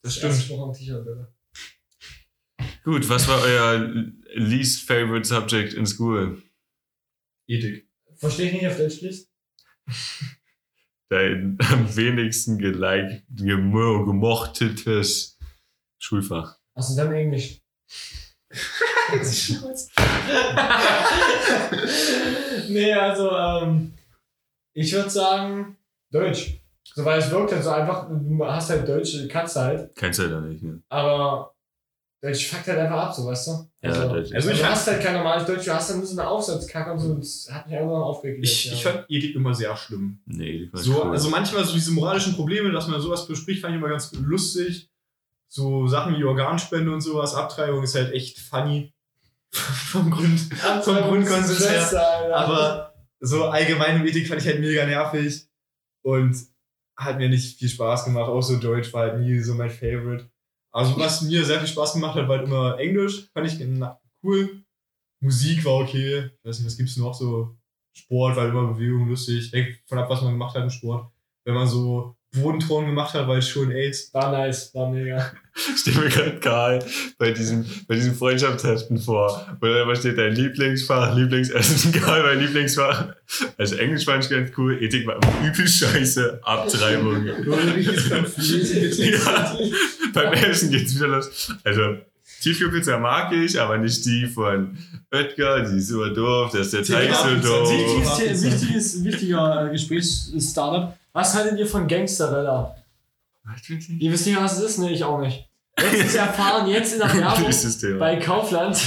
Das stimmt. Spruch am T-Shirt, bitte. Gut, was war euer least favorite subject in school? Ethik. Verstehe ich nicht auf Deutsch liest? Dein am wenigsten geliked, gemo gemochtetes Schulfach. Achso, dann Englisch. nee, also, ähm, ich würde sagen, Deutsch. So, weil es wirkt halt so einfach, du hast halt Deutsch, kannst du halt, Kennst du ja nicht, ne? aber Deutsch fuckt halt einfach ab, so, weißt du? Ja, Also, Deutsch. Also du ich hast halt kein normales Deutsch, du hast dann nur so eine Aufsatzkacke und so, das hat mich einfach aufgeregt. ich, ich fand Ethik immer sehr schlimm. Nee, fand ich So, cool. also manchmal so diese moralischen Probleme, dass man sowas bespricht, fand ich immer ganz lustig. So Sachen wie Organspende und sowas, Abtreibung ist halt echt funny. Vom Grund, vom Grundkonsens her. Aber so allgemeine Ethik fand ich halt mega nervig und hat mir nicht viel Spaß gemacht. Auch so Deutsch war halt nie so mein Favorite. Also was mir sehr viel Spaß gemacht hat, war halt immer Englisch. Fand ich cool. Musik war okay. Ich weiß nicht, was gibt's noch so? Sport war immer Bewegung lustig. Hängt von ab, was man gemacht hat im Sport. Wenn man so Bodenton gemacht hat, weil schon AIDS. War nice, war mega. Stell mir gerade Karl bei diesem, bei diesem Freundschaftsheften vor, wo dann immer steht dein Lieblingsfach, Lieblingsessen, Karl, mein Lieblingsfach. Also Englisch fand ich ganz cool, Ethik war übel scheiße, Abtreibung. ja, beim Essen geht's wieder los. Also, Tiefkühlpizza mag ich, aber nicht die von Oetker, die ist super doof, da ist der Teig so doof. Wichtiges, wichtiges, wichtiger äh, Gesprächs-Startup. Was haltet ihr von Gangsterella? Ihr wisst nicht, was es ist? Ne, ich auch nicht. Letztens erfahren jetzt in der Werbung bei Kaufland,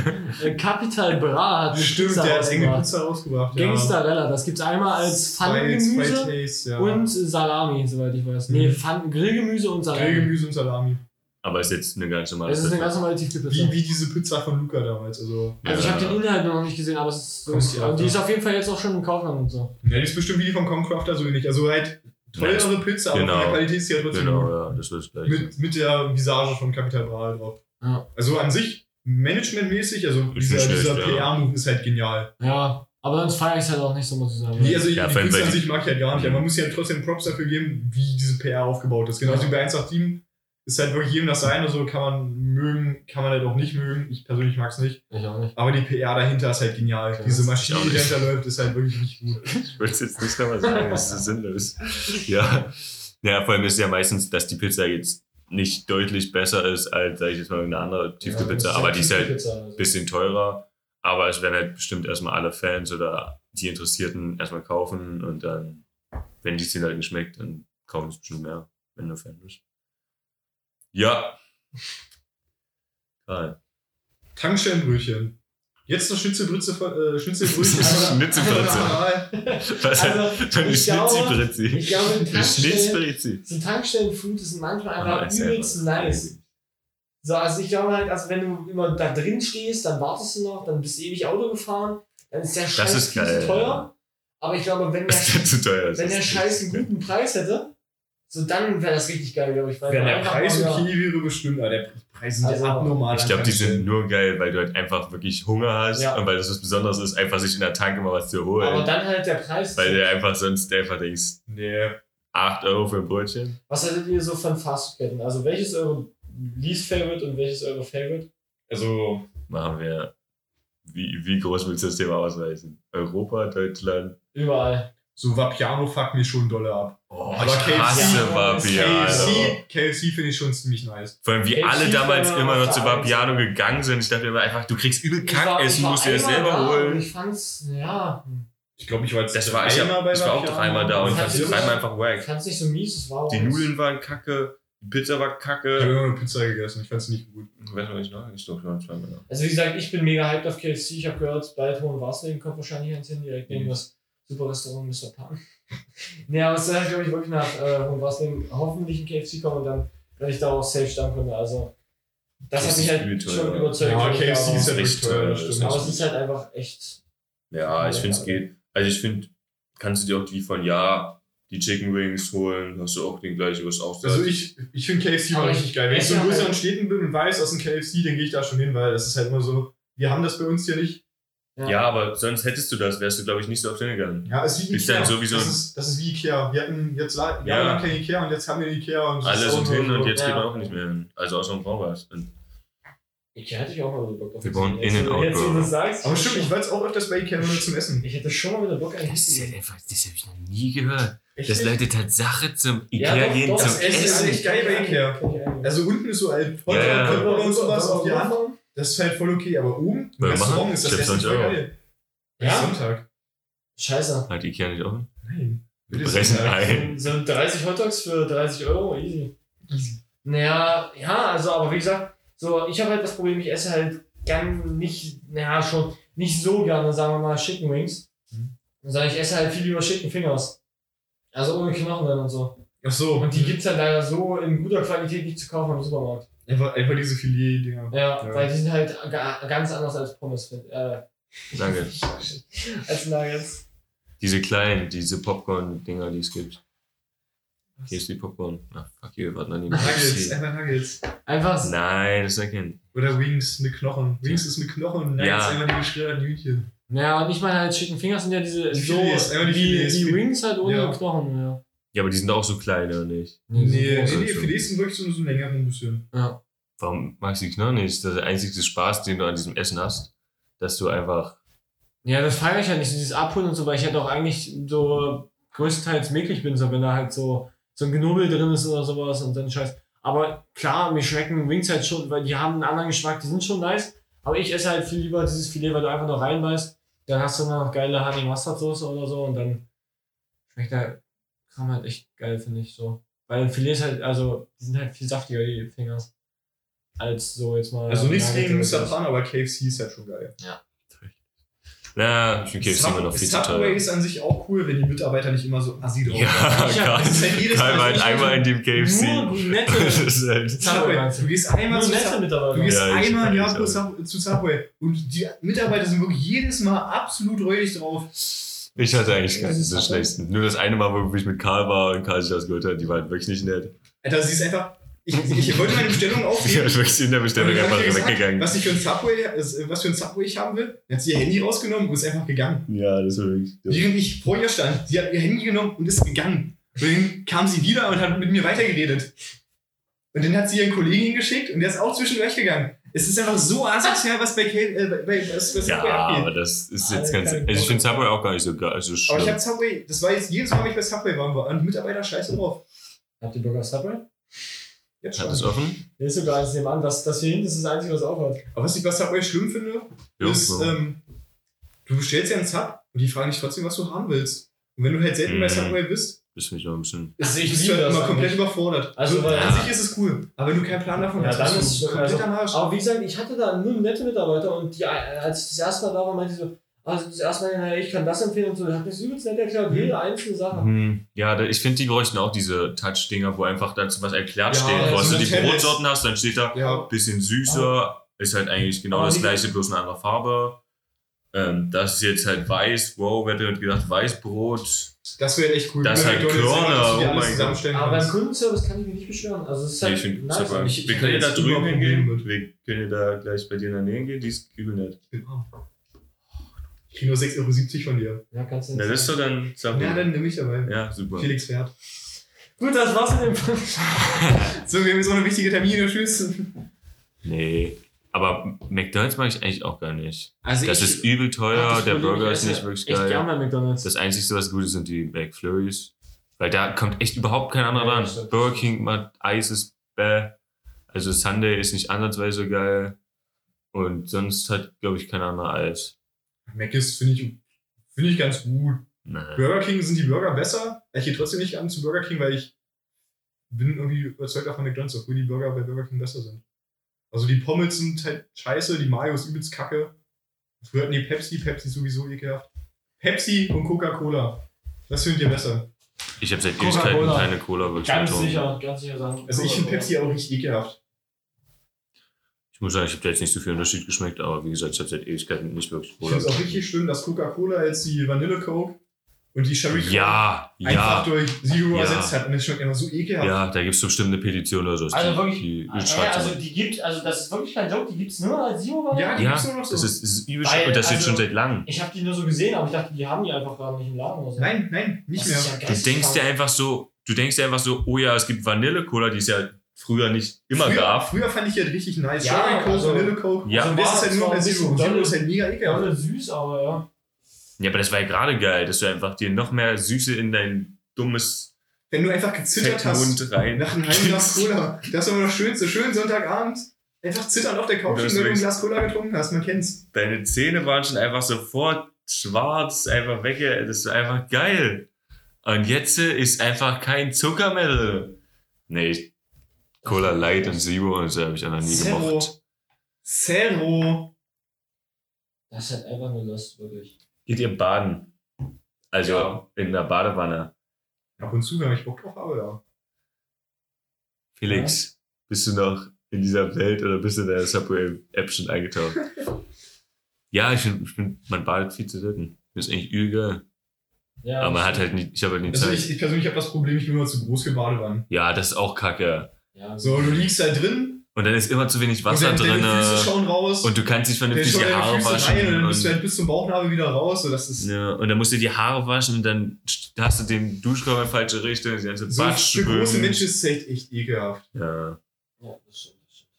äh, Capital Bra hat eine Stimmt, Pizza der hat rausgebracht. Pizza rausgebracht. Gangsterella, das gibt's einmal als Pfannengemüse ja. und Salami, soweit ich weiß. Mhm. Nee, Pfannen, Grillgemüse und Salami. Grillgemüse und Salami. Aber ist jetzt eine ganz normale Es ist eine Pizza. ganz normale Tiefkühlpizza. Wie, wie diese Pizza von Luca damals. Also, Also ich Ja. habe den Inhalt noch nicht gesehen, aber es ist so. Und die ist auf jeden Fall jetzt auch schon im Kaufland und so. ja, die ist bestimmt wie die von Concrafter so ähnlich. Also halt teurere Pizza, aber Genau. von der Qualität ist sie ja trotzdem Genau, ja, das wird gleich. Mit, mit der Visage von Capital Bra drauf. Ja. Also an sich, managementmäßig, also Ist dieser, schlecht, dieser ja. PR-Move ist halt genial. Ja, aber sonst feiere ich es halt auch nicht so, muss ich sagen. Nee, also Ja, die Pizza an sich mag ich halt gar nicht, aber man muss ja trotzdem Props dafür geben, wie diese PR aufgebaut ist. Genauso Ja. wie bei 187 ist halt wirklich jedem das sein, also kann man mögen, kann man halt auch nicht mögen. Ich persönlich mag es nicht. Ich auch nicht. Aber die PR dahinter ist halt genial. Okay, Diese Maschine, die dahinter läuft, ist halt wirklich nicht gut. Ich wollte es jetzt nicht nochmal sagen, das ist sinnlos. Ja. ja, vor allem ist es ja meistens, dass die Pizza jetzt nicht deutlich besser ist als, sag ich jetzt mal, irgendeine andere Tiefkühlpizza, Ja, aber die ist halt ein also. bisschen teurer. Aber es werden halt bestimmt erstmal alle Fans oder die Interessierten erstmal kaufen und dann, wenn die es denen halt nicht schmeckt, dann kaufen es bestimmt mehr, wenn du Fan bist. Ja. Geil. Tankstellenbrötchen. Jetzt noch Schnitzelbrütze, äh, Schnitzelbrötchen. Schnitzelbrötchen. Was Also, eine ich glaube- Schnitzelbritzi? Ich glaube, Eine Tankstellen, so Tankstellenfood ist manchmal einfach ist übelst einfach- nice. So, also ich glaube halt, also wenn du immer da drin stehst, dann wartest du noch, dann bist du ewig Auto gefahren, dann ist der Scheiß ist viel geil, zu teuer. Aber ich glaube, wenn der, wenn ist der Scheiß einen guten Preis hätte, so dann wäre das richtig geil, glaube ich. Weil Wenn der Preis mal, okay wäre, bestimmt, aber der Preis sind Also, ja abnormal. Ich glaube, die sind nur geil, weil du halt einfach wirklich Hunger hast Ja. und weil das was Besonderes ist, einfach sich in der Tank immer was zu Aber holen. dann halt der Preis. Weil du einfach sonst einfach denkst, Nee. 8 Euro für ein Brötchen. Was haltet ihr so von Fastfood-Ketten? Also welches ist eure least favorite und welches ist eure favorite? Also, Machen wir. Wie, wie groß willst du das Thema ausreißen? Europa, Deutschland. Überall. So Vapiano fuckt mich schon dolle ab. Oh, Aber ich KFC hasse Vapiano. KFC, KFC finde ich schon ziemlich nice. Vor allem, wie KFC alle damals immer noch zu. Vapiano gegangen sind. Ich dachte immer einfach, du kriegst übel Ich Kackessen, ich musst dir das selber da holen. Ich fand's, ja, Ich glaube, ich war jetzt Das war, ich, hab, ich war auch doch einmal da und ich Fand es ich- dreimal einfach ich wack. fand's nicht so mies, es war auch Die Nudeln waren kacke, die Pizza war Ich habe kacke. immer eine Pizza gegessen, ich fand es nicht gut. Weißt du, was ich noch? Ich glaube, schon zweimal da. Also wie gesagt, ich bin mega hyped auf KFC. Ich habe gehört, bald Hohen Waslingen kommt wahrscheinlich ans hin, direkt Mhm. das super Restaurant Mr. Pan. nee, aber es soll halt, glaube ich, wirklich nach äh, Hohen Waslingen hoffentlich ein KFC kommen und dann werde ich da auch safe Stammkunde. Also das Das hat mich ist halt übel teuer. schon überzeugt. Ja, aber- KFC ist ja echt wirklich teuer, teuer, das stimmt. aber es ist halt einfach echt. Ja, ich finde es geht. Also ich finde, kannst du dir auch die von Ja, die Chicken Wings holen, hast du auch den gleichen, was auch Also ich, ich finde KFC Aber mal ich- richtig geil. Wenn ich so in esse größeren halt- Städten bin und weiß, aus dem KFC, dann gehe ich da schon hin, weil das ist halt immer so, wir haben das bei uns hier nicht. Ja, aber sonst hättest du das, wärst du, glaube ich, nicht so oft hingegangen. Ja, es ist wie Ist Ikea. dann sowieso- das, ist, das ist wie Ikea. Wir hatten jetzt la- Ja. jahrelang kein Ikea und jetzt haben wir Ikea. Und das Alle ist auch sind hin so- und jetzt Ja. geht man auch nicht mehr hin. Also außer im Brauwars. Und Ich hätte ich auch mal wieder Bock auf Wir das. bauen Jetzt, wo du das sagst. Aber stimmt, ich war jetzt auch öfters bei Ikea nur zum Essen. Ich hätte schon mal wieder Bock eigentlich. das ist ja einfach, das habe ich noch nie gehört. Echt? Dass Leute Tatsache zum Ja, Ikea doch, gehen doch, zum das Essen ist Essen. echt geil bei Ikea. Also unten ist so ein Ja, ja. Und sowas auf die Hand. Das ist halt voll okay, aber oben im Restaurant machen. ist das Essen voll geil. Ja? Sonntag. Scheiße. Hat Ikea nicht offen? Nein. Wir brechen ein. Sind 30 Hotdogs für 30 Euro? Easy. Easy. Naja, ja, also, aber wie gesagt, so, ich habe halt das Problem, ich esse halt gern nicht, naja, schon nicht so gerne, sagen wir mal, Chicken Wings. Mhm. Sondern ich esse halt viel lieber Chicken Fingers. Also ohne Knochen dann und so. Ach so. Und die gibt's halt leider so in guter Qualität nicht zu kaufen im Supermarkt. Einfach, einfach diese Filet-Dinger. Ja, Ja. weil die sind halt ga- ganz anders als Pommes. Äh, Danke. als Nuggets. Diese kleinen, diese Popcorn-Dinger, die es gibt. Hier ist die Popcorn. Ach, fuck you, wir warten an die Nuggets, einfach Nuggets. Einfach Nein, das ist erkennen. Oder Wings mit Knochen. Wings ist mit Knochen und Nuggets Ja. einfach die geschredderten Hühnchen. Ja, und ich meine halt Chicken Fingers sind ja diese Die so Filets, die wie Filets. die Wings halt ohne Ja. Knochen. Ja. Ja, aber die sind auch so klein, oder nicht? Nee, nee, nee, also. Filets sind wirklich so, so länger ein bisschen. Ja. Warum magst du die Knochen nicht? Das ist der einzige Spaß, den du an diesem Essen hast. Dass du einfach. Ja, das feiere ich ja nicht, so dieses Abholen und so, weil ich halt auch eigentlich so größtenteils mäglich bin, so wenn da halt so, so ein Knubbel drin ist oder sowas und dann Scheiß. Aber klar, mir schmecken Wings halt schon, weil die haben einen anderen Geschmack, die sind schon nice. Aber ich esse halt viel lieber dieses Filet, weil du einfach noch reinbeißt. Dann hast du noch geile Honey Mustard Soße oder so und dann schmeckt der Kram halt echt geil, finde ich so. Weil ein Filet ist halt, also, die sind halt viel saftiger, die Fingers. Als so jetzt mal. Also nichts gegen Mr. Pan, aber KFC ist halt schon geil. Ja, ich finde KFC immer noch viel zu Subway teuer. ist an sich auch cool, wenn die Mitarbeiter nicht immer so assi drauf Ja, sind. Ja, das ist halt jedes Mal einmal in dem KFC. Nur nette, Das ist. Subway. Du gehst einmal nur zu nette Subway. Mitarbeiter. Du gehst einmal im Jahr zu Subway und die Mitarbeiter sind wirklich jedes Mal absolut räudig drauf. Ich hatte eigentlich Das keinen Subway. schlechtesten. Nur das eine Mal, wo ich mit Karl war und Karl sich das gehört hat, die waren wirklich nicht nett. Alter, sie ist einfach. Ich, ich wollte meine Bestellung aufgeben. hat wirklich in der Bestellung einfach ich weggegangen. Was, ich für ein Subway, was für ein Subway ich haben will. Hat sie ihr Handy rausgenommen und ist einfach gegangen. Ja, das war wirklich. Während ich vor ihr stand, sie hat ihr Handy genommen und ist gegangen. Und dann kam sie wieder und hat mit mir weitergeredet. Und dann hat sie ihren Kollegen hingeschickt und der ist auch zwischendurch gegangen. Es ist einfach so asozial, was bei, Kate, äh, bei, bei, was, was Ja, aber das ist jetzt Alle ganz. Also ich finde Subway auch gar nicht so, gar- so Aber ich schlimm. habe Subway, das war jetzt jedes Mal, wenn ich bei Subway war, war und Mitarbeiter scheiße drauf. Habt ihr Burger Subway? Jetzt Hat schon. das offen? Der ist sogar eins nebenan. Das, das hier hinten ist das Einzige, was aufhat. Aber was ich bei Subway schlimm finde, Ja, ist, so. ähm, du bestellst ja einen Sub und die fragen dich trotzdem, was du haben willst. Und wenn du halt selten bei Mhm. Subway bist, Bist mich noch ein bisschen. ist, ich das immer komplett eigentlich. überfordert. Also, so, weil- an sich ist es cool. Aber wenn du keinen Plan davon Ja, hast, dann ist es komplett also, am Arsch. Aber wie gesagt, ich hatte da nur nette Mitarbeiter und die, als ich das erste Mal da war, meinte ich so, also das erste Mal, naja, ich kann das empfehlen und so, der hat mir das übelst nett erklärt, jede einzelne Sache. Hm, ja, da, ich finde, die bräuchten auch diese Touch-Dinger, wo einfach dazu was erklärt Ja, steht. Wo du die. Brotsorten hast, dann steht da Ja. bisschen süßer, ist halt eigentlich genau Aber das gleiche, bloß eine andere Farbe. Ähm, das ist jetzt halt weiß, wow, wer hätte gedacht, Weißbrot. Das wäre echt cool. Das ist halt Körner, dass du oh alles mein zusammenstellen Aber beim. Kundenservice kann ich mich nicht beschweren. Also es ist Nee, halt ich find, nice. super. Und ich, wir ich, können ja da drüben hingehen. mit. Wir können ja da gleich bei dir in der Nähe gehen, die ist übel nett. Ich kriege nur 6,70 Euro von dir. ja, kannst du Na, nicht das ist sagen. doch dann Subway. Ja, dann nehme ich dabei. Ja, super. Felix fährt. Gut, das war's mit dem So, wir haben jetzt auch eine wichtige Termine. Tschüss. Nee. Aber McDonalds mag ich eigentlich auch gar nicht. Also Das ich, ist übel teuer, das der Burger ich ist nicht wirklich geil. gern bei McDonalds. Das Einzige, was gut ist, sind die McFlurries. Weil da kommt echt überhaupt kein anderer Ja, ran. Burger King macht Eis ist bäh. Also Sunday ist nicht ansatzweise geil. Und sonst hat, glaube ich, kein anderer Eis. Mac ist, finde ich, finde ich ganz gut. Nee. Burger King sind die Burger besser. Ich gehe trotzdem nicht an zu Burger King, weil ich bin irgendwie überzeugt davon McDonalds, obwohl die Burger bei Burger King besser sind. Also die Pommes sind halt scheiße, die Mayo ist übelst kacke. Früher hatten die Pepsi, Pepsi ist sowieso ekelhaft. Pepsi und Coca-Cola. Das findet ihr besser. Ich habe seit. Ewigkeiten keine Cola wirklich ganz getrunken. sicher, ganz sicher sagen. Also ich finde Pepsi auch richtig ekelhaft. Ich muss sagen, ich habe da jetzt nicht so viel Unterschied geschmeckt, aber wie gesagt, ich habe seit Ewigkeiten nicht wirklich Ich Cola finde es auch richtig schlimm, dass Coca-Cola als die Vanille Coke und die Sherry Ja, einfach ja. durch Zero Ja. ersetzt hat. Und es schmeckt einfach so ekelhaft. Ja, da gibt es bestimmt eine Petition oder so. Also die, wirklich, Die, Ja, die schreibt also so. die gibt, also das ist wirklich kein Joke, die gibt's nur als Zero Ja, die ja, gibt's nur noch so. das ist, das ist übel Weil, und das steht also- schon seit langem. Ich habe die nur so gesehen, aber ich dachte, die haben die einfach gerade nicht im Laden oder so. Nein, nein, nicht Das mehr. ist ja Du denkst dir einfach so, du denkst dir einfach so, oh ja, es gibt Vanille-Cola, die es ja früher nicht immer früher, gab. Früher fand ich die halt richtig nice. Ja, Sherry Coke, also- Vanille Coke. Ja. Und das ist halt nur zwar bei ein Zero. Zero ist halt mega ekelhaft. Süß, aber ja. Ja, aber das war ja gerade geil, dass du einfach dir noch mehr Süße in dein dummes Wenn du einfach gezittert hast Fettmund rein. nach einem halben Glas Cola. Das ist immer das Schönste. Schön Sonntagabend. Einfach zitternd auf der Couch, wenn du ein Glas Cola getrunken hast. Man kennt's. Deine Zähne waren schon einfach sofort schwarz, einfach weg. Das ist einfach geil. Und jetzt ist einfach kein Zucker mehr drin. Nee, Cola Light und Zero und so habe ich auch noch nie Zero. Zero. Das ist halt einfach nur Lust, wirklich. Geht ihr baden? Also Ja. in der Badewanne. Ab und zu, wenn ich Bock drauf habe, ja. Felix, bist du noch in dieser Welt oder bist du in der Subway-App schon eingetaucht? ja, ich finde, ich find, man badet viel zu selten. Das ist eigentlich übel. Ja, Aber man hat halt nie, ich habe halt nie Also Zeit. ich, ich persönlich habe das Problem, ich bin immer zu groß für Badewannen. ja, das ist auch kacke. Ja, So, du liegst halt drin, Und dann ist immer zu wenig Und Wasser deine, drin. Füße schauen raus. Und du kannst nicht vernünftig die Haare Füße waschen. rein und dann bist du und, halt bis zum Bauchnabel wieder raus. So, das ist ja, und dann musst du die Haare waschen und dann hast du den Duschkopf in die falsche Richtung, die ganze so für große. Menschen ist es echt, echt ekelhaft. Ja. Ja, das stimmt. Das stimmt.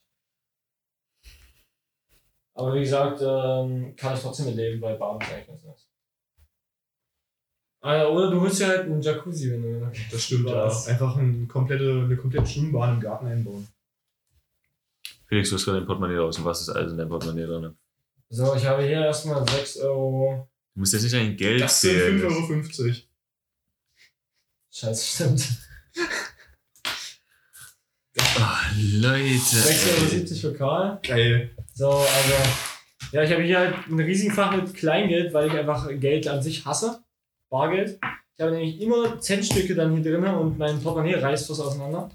Aber wie gesagt, ähm, kann ich trotzdem mit leben, weil Baden ist eigentlich ganz nice. Ah, oder du holst ja halt einen Jacuzzi, wenn du. Das stimmt, ja. Einfach ein komplette, eine komplette Schwimmbahn im Garten einbauen. Felix, du hast gerade dein Portemonnaie raus. Und was ist alles in deinem Portemonnaie drin? So, ich habe hier erstmal 6 Euro. Du musst jetzt nicht dein Geld Das sind zählen. 5,50 Euro. Scheiße, stimmt. Ah, Leute. 6,70 Euro für Karl. Geil. So, also. Ja, ich habe hier halt einen riesigen Fach mit Kleingeld, weil ich einfach Geld an sich hasse. Bargeld. Ich habe nämlich immer Centstücke dann hier drin und mein Portemonnaie reißt was auseinander.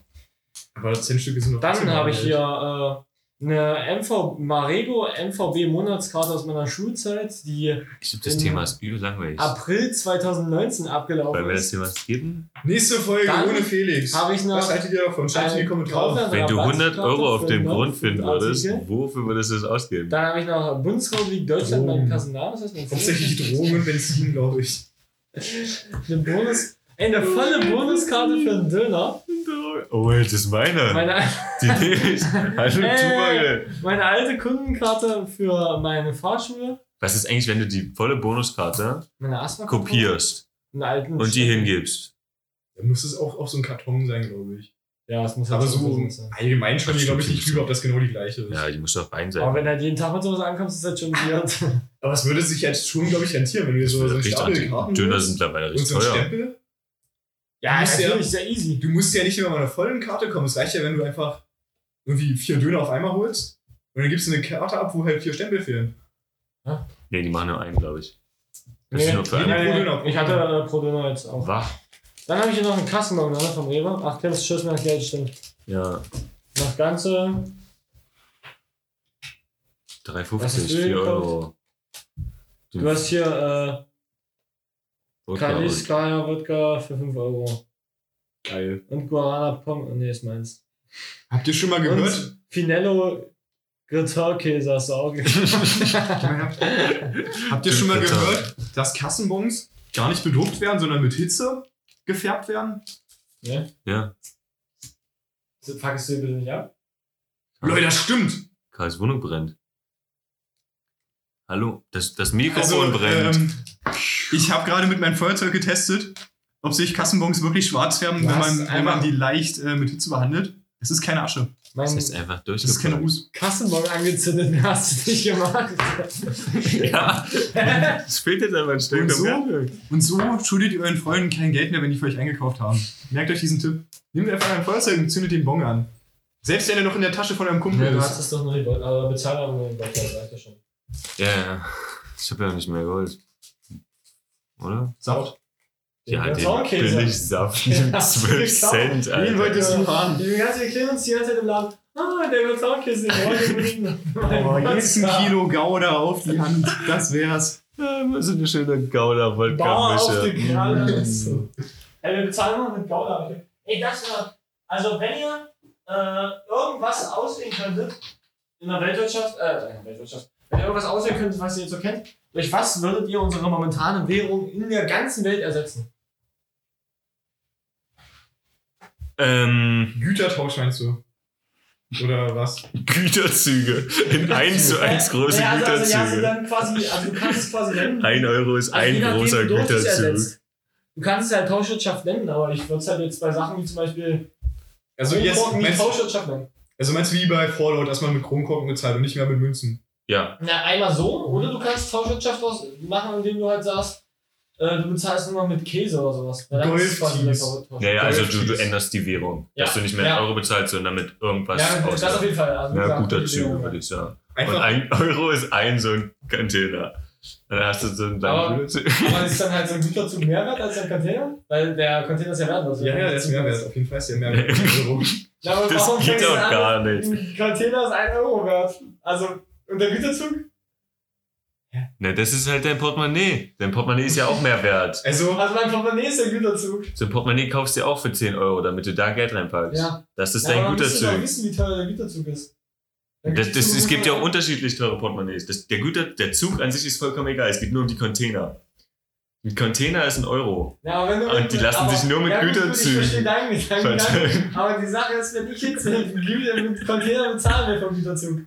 Aber 10 Stücke sind noch Dann habe ich hier äh, eine MV Marego MVB Monatskarte aus meiner Schulzeit, die Ich glaube, das Thema ist übel langweilig. April 2019 abgelaufen Weil wir das ist. Thema skippen. Nächste Folge Dann ohne Felix. habe ich noch Was haltet ihr davon? Schreibt in die Kommentare. Wenn du 100 Rabattkarte Euro auf dem Grund finden würdest, wofür würdest du das ausgeben? Dann habe ich noch Bundesrepublik Deutschland Drogen. mein Personal. Das heißt mein Hauptsächlich Drogen und Benzin, glaube ich. Eine Bonus, ey, eine volle Bonuskarte für einen Döner. Oh, das ist meine. Meine, Die nehme ich. Hallo, meine alte Kundenkarte für meine Fahrschule. Was ist eigentlich, wenn du die volle Bonuskarte Meine Asthma kopierst Einen alten und die hingibst? Da muss es auch auf so einem Karton sein, glaube ich. Ja, es muss halt Aber so versund sein. allgemein schon, Ach, glaube ich, stimmt, nicht drüber, ob das genau die gleiche ist. Ja, die muss doch rein sein. Aber wenn halt jeden Tag mit sowas ankommst, ist das schon weird. Aber es würde sich jetzt schon, glaube ich, rentieren, wenn du dir so, so einen Richtig Stapel anti- Karten Döner holst sind mittlerweile und richtig so einen teuer. Stempel. Ja, musst ja- natürlich, sehr easy. Du musst ja nicht immer mit einer vollen Karte kommen. Es reicht ja, wenn du einfach irgendwie vier Döner auf einmal holst und dann gibst du eine Karte ab, wo halt vier Stempel fehlen. Nee, die machen nur einen, glaube ich. Das Nee, ist nur für nee, einen. pro Döner, pro ich hatte äh, pro Döner jetzt auch. Wach. Dann habe ich hier noch einen Kassenbon ne, vom Rewe. Ach, das Schuss mir das Geld stimmt. Ja, Noch ganze 3,50, Was hast du 4 gekauft? Euro. Du hast hier äh, Wodka Kalis, und- Kaya, Wodka für 5 Euro. Geil. Und Guarana Pom. Nee, ist meins. Habt ihr schon mal gehört? Und Finello Gratin-Käse hast du auch. Habt ihr schon mal gehört, dass Kassenbons gar nicht bedruckt werden, sondern mit Hitze gefärbt werden? ja? Ja, Packst du bitte nicht ab? Leute, das stimmt. Karls Wohnung brennt. Hallo, das, das Mikrofon Also, brennt. ähm, ich habe gerade mit meinem Feuerzeug getestet, ob sich Kassenbons wirklich schwarz färben, wenn man, wenn man die leicht äh, mit Hitze behandelt. Es ist keine Asche. Mein das ist einfach Das ist keine. Us. Kassenbon angezündet, wer hast du nicht gemacht? Ja, es fehlt jetzt einfach ein Stück Und so? Und so schuldet ihr euren Freunden kein Geld mehr, wenn die für euch eingekauft haben. Merkt euch diesen Tipp. Nehmt einfach ein Feuerzeug und zündet den Bon an. Selbst wenn er noch in der Tasche von eurem Kumpel Ja, du ist. hast es doch noch nicht, aber bezahlt aber Bottrop, reicht ja schon. Ja, ja. Ich habe ja nicht mehr Gold. Oder? Saft. Ja, Den den Zaunkäse. Billigsaft Ja, mit hast du 12 gekauft? Cent, Alter. wolltest du haben. Die ganze erklären uns die ganze Zeit im Laden, ah, der wird wollte unbedingt Oh, jetzt ein Kilo Gouda auf die Hand. Das wär's. Ja, immer so eine schöne gouda Bauer auf wodka den Kralle. mische Ey, wir bezahlen noch mit Gouda. Ey, das war, also wenn ihr äh, irgendwas auswählen könntet in der Weltwirtschaft, äh, in der Weltwirtschaft, wenn ihr irgendwas auswählen könntet, was ihr jetzt so kennt, durch was würdet ihr unsere momentane Währung in der ganzen Welt ersetzen? Ähm, Gütertausch meinst du? Oder was? Güterzüge. In 1 zu 1 große ja, also, also, ja, also Güterzüge. dann quasi, also du kannst es quasi nennen. 1 Euro ist Also je ein nachdem, großer es Güterzug. ersetzt. Du kannst es halt Tauschwirtschaft nennen, aber ich würde es halt jetzt bei Sachen wie zum Beispiel Also jetzt Kronkorken wie meinst, Tauschwirtschaft nennen. also meinst du wie bei Fallout, dass man mit Kronkorken bezahlt und nicht mehr mit Münzen? Ja, Na, einmal so, oder du kannst Tauschwirtschaft aus machen, indem du halt sagst, äh, du bezahlst nur noch mit Käse oder sowas. Tausch- ja, ja also du, du änderst die Währung. Ja. Dass du nicht mehr Ja. Euro bezahlst, sondern mit irgendwas Ja, das auf jeden Fall. Also, Ja, gesagt, guter Währung. würde ich sagen. Und Einfach, ein Euro ist ein so ein Container. Dann hast du so einen Aber-. Aber ist dann halt so ein Güterzug mehr wert als ein Container? Weil der Container ist ja wertlos. ja, ja, der ist Mehrwert. Auf jeden Fall ist der Mehrwert. Euro. Ja, aber Das geht an, gar nicht. Ein Container ist 1 Euro wert. Also, und der Güterzug? Na, das ist halt dein Portemonnaie. Dein Portemonnaie ist ja auch mehr wert. Also, Also mein Portemonnaie ist der Güterzug. So ein Portemonnaie kaufst du ja auch für 10 Euro, damit du da Geld reinpackst. Ja. Das ist ja, dein aber man müsste doch Güterzug. wissen, wie teuer der Güterzug ist. Der Das, das, Güterzug es gibt ja auch unterschiedlich teure Portemonnaies. Das, der, Güter, der Zug an sich ist vollkommen egal. Es geht nur um die Container. Ein Container ist ein Euro. Ja, aber wenn du Und die lassen sich nur mit ja, Güterzügen Ich verstehe deinen verteilen. Aber die Sache ist, wenn ich jetzt mit, Gü- mit Container bezahlen will vom Güterzug,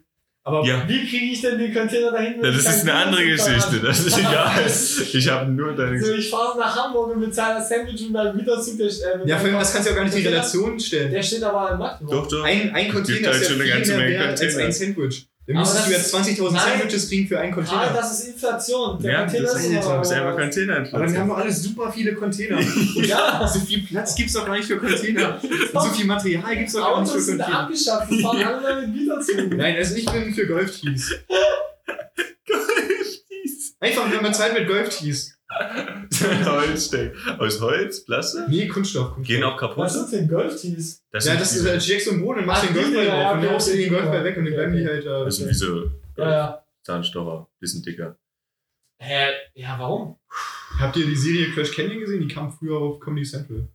aber Ja, wie kriege ich denn den Container dahin? wenn das ist eine andere Geschichte. Das ist egal. Ich habe nur So, deine. ich fahre nach Hamburg und bezahle das Sandwich und beim Güterzug, der, äh, ja, vor allem, das kannst du ja auch gar nicht in Container, Relation stellen. Der steht aber in Magdeburg. Doch, doch. Ein, ein Container halt ist ja schon eine ganze mehr Menge wert als Container. ein Sandwich. Dann Aber müsstest du das 20.000 Nein. Sandwiches kriegen für einen Ah, Container. das ist Inflation. Der Ja, Container das ist das ist einfach Container. aber dann haben wir alle super viele Container. Ja. so viel Platz gibt es doch gar nicht für Container. So viel Material gibt es doch gar nicht Autos für sind Container. abgeschafft, die fahren alle mit Güterzügen. Nein, also ich bin für Golftees. Einfach, wenn man Zeit mit Golftees. Holzsteck. Aus Holz, Plastik? Nee, Kunststoff. Kunststoff. Gehen auch kaputt. Was sind denn Golftees? Das ja, sind das ist halt steckst du im Boden und machst Ach, den Golfball ja, drauf und dann haust du den Golfball weg und dann bleiben die halt da. Das sind wie so Ja, ja. Zahnstocher. Bisschen dicker. Hä? Ja, warum? Habt ihr die Serie Crash Canyon gesehen? Die kam früher auf Comedy Central.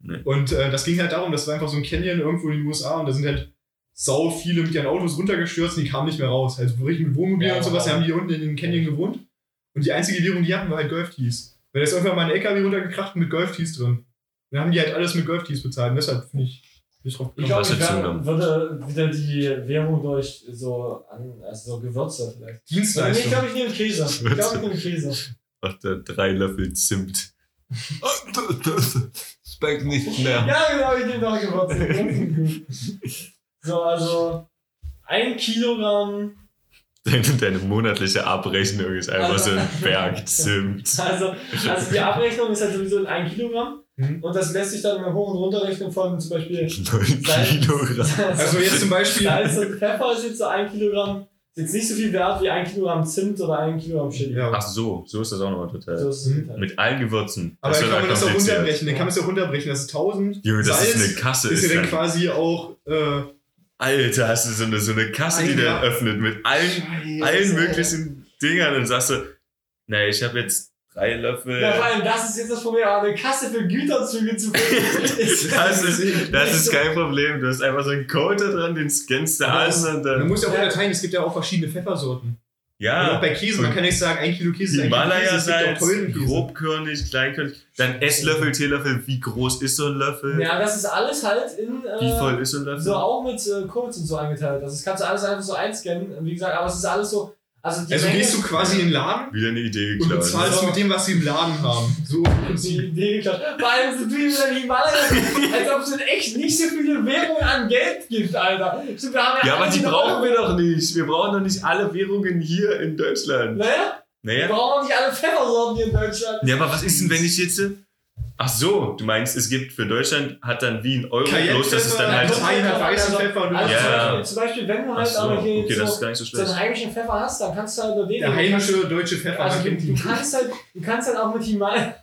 Nee. Und äh, das ging halt darum, das war einfach so ein Canyon irgendwo in den USA und da sind halt sau viele mit ihren Autos runtergestürzt und die kamen nicht mehr raus. Also richtig mit Wohnmobilen Ja, und sowas, die haben die unten in den Canyon gewohnt. Und die einzige Währung, die hatten, war halt Golftees. Da ist irgendwann mal ein LKW runtergekracht mit Golftees drin. Und dann haben die halt alles mit Golftees bezahlt. Und deshalb finde ich, bin ich drauf Ich gekommen. glaube, zugenommen? würde wieder die Währung durch so, an, also so Gewürze vielleicht. Nee, ich Dienstleistung. glaube, ich nehme Käse. Ich glaube, ich nehme Käse. Ach, der drei Löffel Zimt. Das schmeckt nicht mehr. Ja, genau, ich nehme doch Gewürze. So, also ein Kilogramm, Deine, deine monatliche Abrechnung ist einfach so ein Berg Zimt. also, also die Abrechnung ist halt sowieso in ein Kilogramm. Mhm. Und das lässt sich dann immer hoch und runter rechnen von zum Beispiel 9 Salz- Kilogramm. Also jetzt zum Beispiel. Salz und Pfeffer ist jetzt so ein Kilogramm. Ist jetzt nicht so viel wert wie ein Kilogramm Zimt oder ein Kilogramm Chili. Ja. Ach so, so ist das auch nochmal So total. ist es Mhm. halt. Mit allen Gewürzen. Aber Das dann kann man das auch runterbrechen. Dann kann man es auch runterbrechen. Das ist 1000. Junge, das Salz ist eine Kasse. ist Ist ja dann dann, quasi auch. Äh, Alter, hast du so eine, so eine Kasse, die Ein der Jahr. öffnet mit allen, allen möglichen Dingern und sagst du, na, ich habe jetzt drei Löffel. Ja, vor allem, das ist jetzt das Problem, eine Kasse für Güterzüge zu finden. Das ist, das ist kein Problem. Du hast einfach so einen Code da dran, den scannst du an und man dann. muss ja auch unterteilen, es gibt ja auch verschiedene Pfeffersorten. Und auch Ja, bei Käse, man kann nicht sagen, ein Kilo Käse ist ein Kilo Käse. Es gibt auch grobkörnig, kleinkörnig. Dann Esslöffel, Teelöffel. Wie groß ist so ein Löffel? ja, das ist alles halt in. Äh, Wie voll ist so ein Löffel? So auch mit äh, Codes und so eingeteilt. Also das kannst du alles einfach so einscannen. Wie gesagt, aber es ist alles so. Also, die Also Menge- gehst du quasi in den Laden Wieder eine Idee und geklaut. bezahlst So. mit dem, was sie im Laden haben. So Die. Idee geklaut. Vor allem sind wir wieder Himalaya, als ob es in echt nicht so viele Währungen an Geld gibt, Alter. Wir haben Ja, aber die brauchen wir doch nicht. Wir brauchen doch nicht alle Währungen hier in Deutschland. Naja, wir Naja. brauchen auch nicht alle Pfeffersorten hier in Deutschland. Ja, aber was ist denn, wenn ich jetzt. Ach so, du meinst, es gibt für Deutschland, hat dann wie ein Euro, bloß dass es dann halt. Cayenne- hat weißen Pfeffer und Also Ja. zum, Beispiel, zum Beispiel, wenn du halt so, aber hier okay, so, ist gar nicht so so einen heimischen Pfeffer hast, dann kannst du halt nur den. Der heimische deutsche Pfeffer. Also du, kennt du kannst halt, du kannst halt auch mit Himalaya.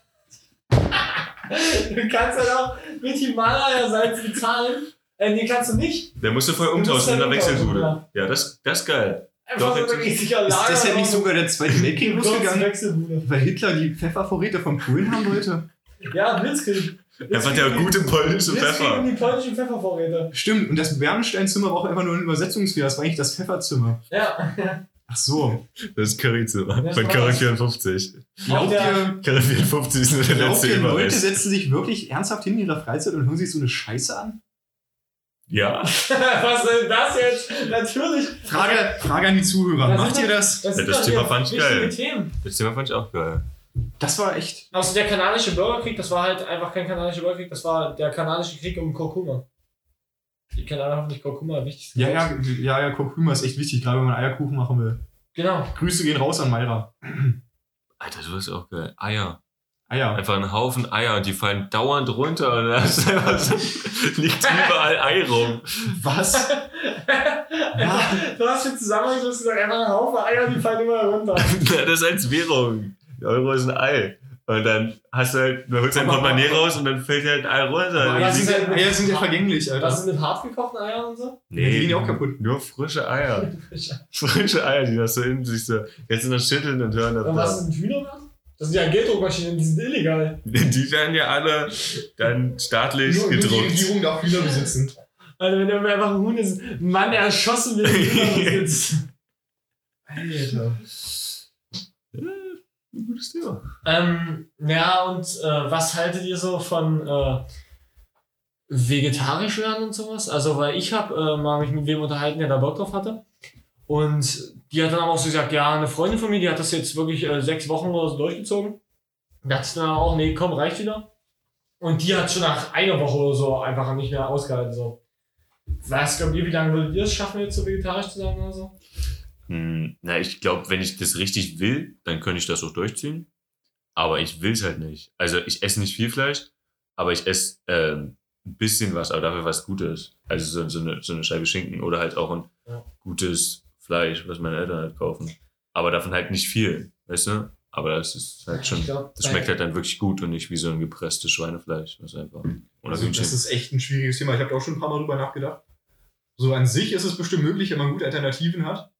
du kannst halt auch mit Himalaya-Salz bezahlen. Äh, nee, kannst du nicht. Der musst du voll umtauschen in der Wechselbude. Ja, das, das ist geil. Einfach Doch, Ist Lager. das ja nicht sogar der Zweite Weltkrieg losgegangen, weil Hitler die Pfeffervorräte von Polen haben wollte? Ja, Blitzkrieg. Einfach der gute polnische Pfeffer. und die polnischen Pfeffervorräte. Stimmt, und das Bernsteinzimmer war auch einfach nur ein Übersetzungsfehler. Das war eigentlich das Pfefferzimmer. Ja. Ach so. Das ist Curryzimmer. Das Von. Curry 54. Glaubt ihr, Curry 54 ist nur der glaubt letzte ihr Leute setzen sich wirklich ernsthaft hin in ihrer Freizeit und hören sich so eine Scheiße an? Ja. Was ist das jetzt? Natürlich. Frage, Frage an die Zuhörer. Das Macht ihr das? Das sind das Thema fand ich geil. Themen. Das Thema fand ich auch geil. Das war echt. Also der kanadische Bürgerkrieg, das war halt einfach kein kanadischer Bürgerkrieg, das war der kanadische Krieg um Kurkuma. Die Kanadier haben nicht Kurkuma wichtig. Ja, ja, ja, ja, Kurkuma ist echt wichtig, gerade wenn man Eierkuchen machen will. Genau. Grüße gehen raus an Mayra. Alter, du bist auch geil. Eier. Eier. Einfach ein Haufen Eier und die fallen dauernd runter und da ist einfach so, liegt überall Ei rum. Was? du hast für Zusammenhang du hast gesagt, einfach ein Haufen Eier, die fallen immer runter. das als Währung. Der Euro ist ein Ei. Und dann hast du halt, dann holst du dein Portemonnaie raus und dann fällt dir halt ein Ei runter. Aber ist sind, Eier sind ja vergänglich, Alter. Was ist mit hart gekochten Eiern und so? Die gehen ja auch kaputt. Nur frische Eier. Frische Eier, die das so in sich so, jetzt noch schütteln und hören. Und was ist mit Hühnerwert? Das sind ja Gelddruckmaschinen, die sind illegal. Die werden ja alle dann staatlich Nur, nur die gedruckt. Regierung darf Hühner besitzen. Also wenn du einfach ein Huhn ist, Mann erschossen wird, Hühner sitzt. Alter. Gutes Thema. Ähm, ja, und äh, was haltet ihr so von äh, vegetarisch werden und sowas? Also, weil ich habe äh, mal mich mit wem unterhalten, der da Bock drauf hatte. Und die hat dann auch so gesagt, ja, eine Freundin von mir, die hat das jetzt wirklich äh, sechs Wochen oder so durchgezogen. Da hat dann auch, nee, komm, reicht wieder. Und die hat schon nach einer Woche oder so einfach nicht mehr ausgehalten. So. Was glaubt ihr, wie lange würdet ihr es schaffen, jetzt so vegetarisch zu sein oder so? Hm, na, ich glaube, wenn ich das richtig will, dann könnte ich das auch durchziehen. Aber ich will es halt nicht. Also ich esse nicht viel Fleisch, aber ich esse ähm, ein bisschen was, aber dafür was Gutes. Also so, so, eine, so eine Scheibe Schinken oder halt auch ein Ja. gutes Fleisch, was meine Eltern halt kaufen. Aber davon halt nicht viel, weißt du? Aber das ist halt schon, glaub, das schmeckt halt dann wirklich gut und nicht wie so ein gepresstes Schweinefleisch, was einfach. Oder Also, das ist echt ein schwieriges Thema. Ich habe da auch schon ein paar Mal drüber nachgedacht. So an sich ist es bestimmt möglich, wenn man gute Alternativen hat.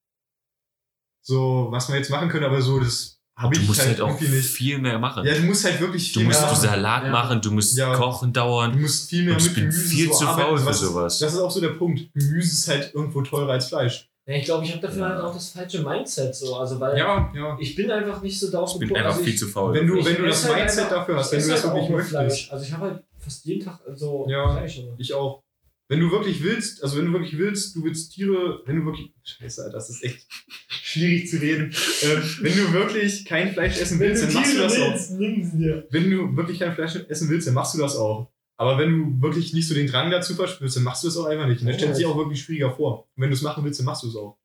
So, was man jetzt machen könnte, aber so, das habe du ich musst halt halt auch viel mehr machen. Ja, du musst halt wirklich du viel musst mehr du. Salat Ja. machen, du musst Ja. kochen Du dauern. musst viel mehr Und ich mit bin Gemüse viel so zu arbeiten. faul für Was- sowas. Das ist auch so der Punkt. Gemüse ist halt irgendwo teurer als Fleisch. Ja, ich glaube, ich habe dafür Ja. halt auch das falsche Mindset so. Also, weil Ja, ja. ich bin einfach nicht so darauf Ich bin einfach also viel ich, zu faul. Wenn du, Ich wenn du das halt Mindset einfach- dafür hast, ich wenn du das halt wirklich möchtest. Fleisch. Also ich habe halt fast jeden Tag so Ja. Fleisch. Ich auch. Wenn du wirklich willst, also wenn du wirklich willst, du willst Tiere, wenn du wirklich. Scheiße, Alter, das ist echt schwierig zu reden. ähm, wenn du wirklich kein Fleisch essen willst, dann machst du das auch. nimm sie dir. Wenn du wirklich kein Fleisch essen willst, dann machst du das auch. Aber wenn du wirklich nicht so den Drang dazu verspürst, dann machst du es auch einfach nicht. Und das stellt sich auch wirklich schwieriger vor. Und wenn du es machen willst, dann machst du es auch.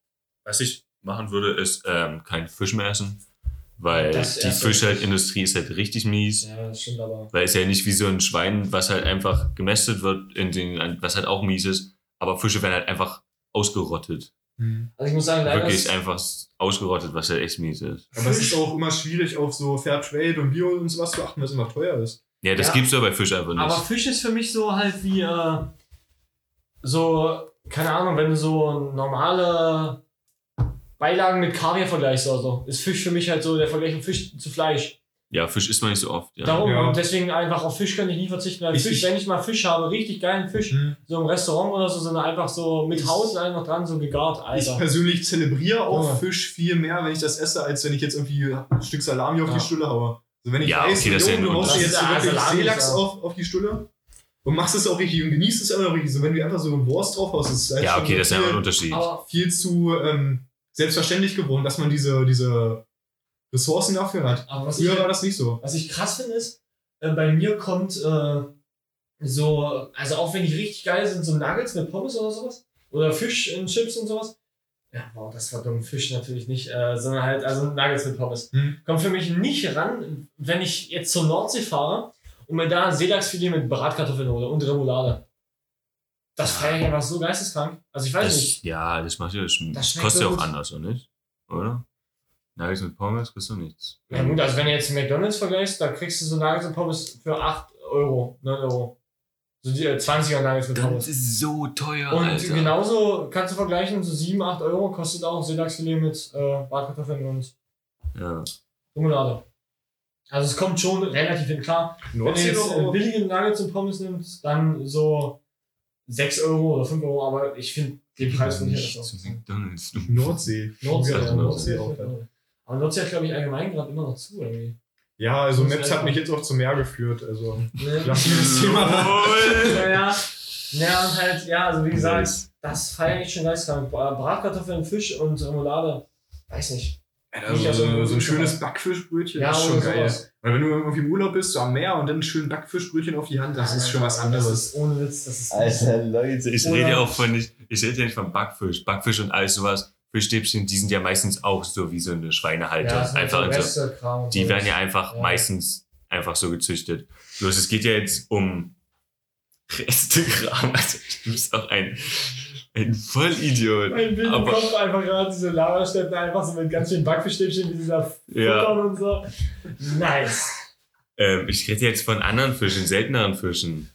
Was ich machen würde, ist ähm, kein Fisch mehr essen. Weil Das die Fischhaltindustrie ist halt richtig mies. Ja, das stimmt aber. Weil es ja nicht wie so ein Schwein, was halt einfach gemästet wird, in den, was halt auch mies ist. Aber Fische werden halt einfach ausgerottet. Also ich muss sagen, leider Wirklich ist, einfach ausgerottet, was halt echt mies ist. Aber es ist auch immer schwierig, auf so Fairtrade und Bio und sowas zu achten, was immer teuer ist. Ja, das Ja. gibt's ja bei Fisch einfach nicht. aber Fisch ist für mich so halt wie äh, so, keine Ahnung, wenn du so normale Beilagen mit Kaviar vergleichst oder so, ist Fisch für mich halt so der Vergleich von Fisch zu Fleisch. ja, Fisch isst man nicht so oft. Ja. Darum Ja. und deswegen einfach auf Fisch kann ich nie verzichten. Weil Ich- Fisch, ich- wenn ich mal Fisch habe, richtig geilen Fisch, so im Restaurant oder so, sondern einfach so mit Ich- Haut allem noch dran, so gegart, Ich Alter. persönlich zelebriere auch Ja. Fisch viel mehr, wenn ich das esse, als wenn ich jetzt irgendwie ein Stück Salami auf Ja. die Stulle haue. Also wenn ich Ja, weiß, okay, das ist ja jo, ein du haust dir Unterschied. jetzt so wirklich Salami Seelachs auf, auf die Stulle und machst es auch richtig und genießt es immer richtig. So, wenn du einfach so Wurst drauf haust, ist es halt ja, okay, so das ist ja viel, ein Unterschied. Viel zu ähm, selbstverständlich geworden, dass man diese, diese Ressourcen dafür hat. Aber was ich, Früher war das nicht so. was ich krass finde, ist, äh, bei mir kommt äh, so, also auch wenn die richtig geil sind, so Nuggets mit Pommes oder sowas, oder Fisch in Chips und sowas. Ja, wow, das war dumm. Fisch natürlich nicht, äh, sondern halt, also Nuggets mit Pommes. Hm. Kommt für mich nicht ran, wenn ich jetzt zur Nordsee fahre und mir da ein Seelachsfilet mit Bratkartoffeln hole und Remoulade. Das ich einfach so geisteskrank. Also ich weiß nicht. Das, ja, das macht ja, das, Das kostet ja so auch gut. anders, oder nicht? Oder? Nuggets mit Pommes kriegst du nichts. Ja gut, also wenn du jetzt McDonalds vergleichst, da kriegst du so Nuggets und Pommes für 8 Euro, 9 Euro. So die äh, 20er Nuggets mit Das Pommes. ist so teuer, Und Alter. genauso kannst du vergleichen, so 7, 8 Euro kostet auch Seelachsfilet mit äh, Bratkartoffeln und Ja. Also es kommt schon relativ hin. Klar, wenn du jetzt äh, billige Nuggets und Pommes nimmst, dann so 6 Euro oder 5 Euro, aber ich finde den Preis von hier nicht das zu auch. McDonalds. Nordsee. Nordsee, ja, Nordsee Nordsee auch. Aber Nordsee hat, glaube ich, allgemein gerade immer noch zu irgendwie. Ja, also Maps hat mich jetzt auch zum Meer geführt. Also Ne? lassen wir das Thema. Ja, ja. Ja, und halt, ja, also wie gesagt, das feiere ich schon. Bra- Bratkartoffeln, Fisch und Remoulade. Weiß nicht. Also so, so ein schönes Backfischbrötchen, Ja, das ist schon geil. sowas. Weil wenn du irgendwie im Urlaub bist, so am Meer und dann ein schönes Backfischbrötchen auf die Hand, das ist schon was Das anderes. ist ohne Witz, das ist. Alter, Leute, ich rede ja auch von nicht, ich rede ja nicht von Backfisch. Backfisch und alles sowas, Fischstäbchen, die sind ja meistens auch so wie so eine Schweinehalter. Ja, das ist einfach so und so. Die so. werden ja einfach Ja. meistens einfach so gezüchtet. Bloß es geht ja jetzt um Restekram. Also du bist auch ein, ein Vollidiot. Mein Bild Aber- Kopf einfach gerade diese Lavastätten einfach so mit ganz vielen Backfischstäbchen, die sie da Ja. und so. Nice. Ähm, ich rede jetzt von anderen Fischen, selteneren Fischen,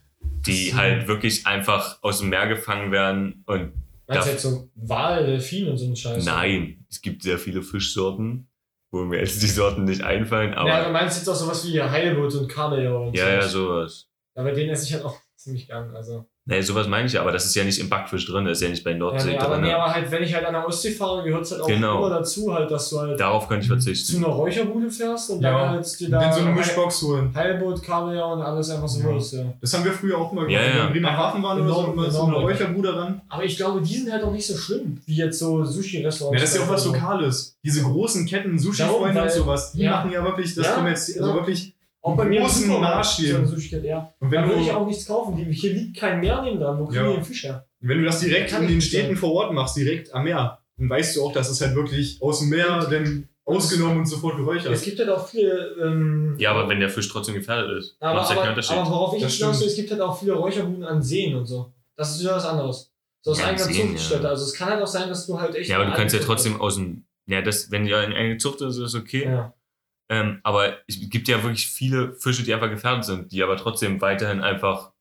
die So. halt wirklich einfach aus dem Meer gefangen werden und Meinst du jetzt so Wal, Delfin und so einen Scheiß? nein, es gibt sehr viele Fischsorten, wo mir jetzt die Sorten nicht einfallen, aber ja, du meinst jetzt auch sowas wie Heilbutt und Kabeljau und ja, ja, sowas. bei denen esse ich halt auch ziemlich gern. Also. Nee, sowas meine ich ja, aber das ist ja nicht im Backfisch drin, das ist ja nicht bei Ja, Nordsee nee, aber, drin. nee, aber halt, wenn ich halt an der Ostsee fahre, gehört es halt auch Genau. immer dazu, halt, dass du halt Darauf könnte ich zu verzichten. einer Räucherbude fährst und Ja. dann halt dir da dann so eine Mischbox holen. Heilbutt, Kabeljau und alles einfach so Ja. holst, ja. Das haben wir früher auch immer Ja, gemacht. ja. Wenn wir in Bremerhaven waren oder so, immer so eine. Räucherbude ran. Aber ich glaube, die sind halt auch nicht so schlimm, wie jetzt so Sushi-Restaurants. Ja, das ist ja auch was Also, Lokales. Diese großen Ketten, Sushi-Freunde und sowas, die ja. machen ja wirklich, das Ja, kommen jetzt, also wirklich. Auch bei mir großen Maßstab. so eine Sushi-Kette, ja. Und Da wenn würde ich auch nichts kaufen. Hier liegt kein Meer neben dran. Wo kriegen Ja. den Fisch her? wenn du das direkt in ich den Städten sagen. vor Ort machst, direkt am Meer, dann weißt du auch, dass es halt wirklich aus dem Meer dann ausgenommen und sofort Es geräuchert. gibt halt auch viele. Ähm, Ja, aber wenn der Fisch trotzdem gefährdet ist, aber, macht ja keinen aber, Unterschied. aber worauf ich hinaus will, es gibt halt auch viele Räucherbuden an Seen und so. Das ist wieder was anderes. So aus Ja, an eigener Zuchtstätte. ja. Also es kann halt auch sein, dass du halt echt. ja, aber du kannst ja trotzdem aus dem. Ja, das, wenn ja in eine Zucht ist, ist okay. Ja. Ähm, aber es gibt ja wirklich viele Fische, die einfach gefährdet sind, die aber trotzdem weiterhin einfach.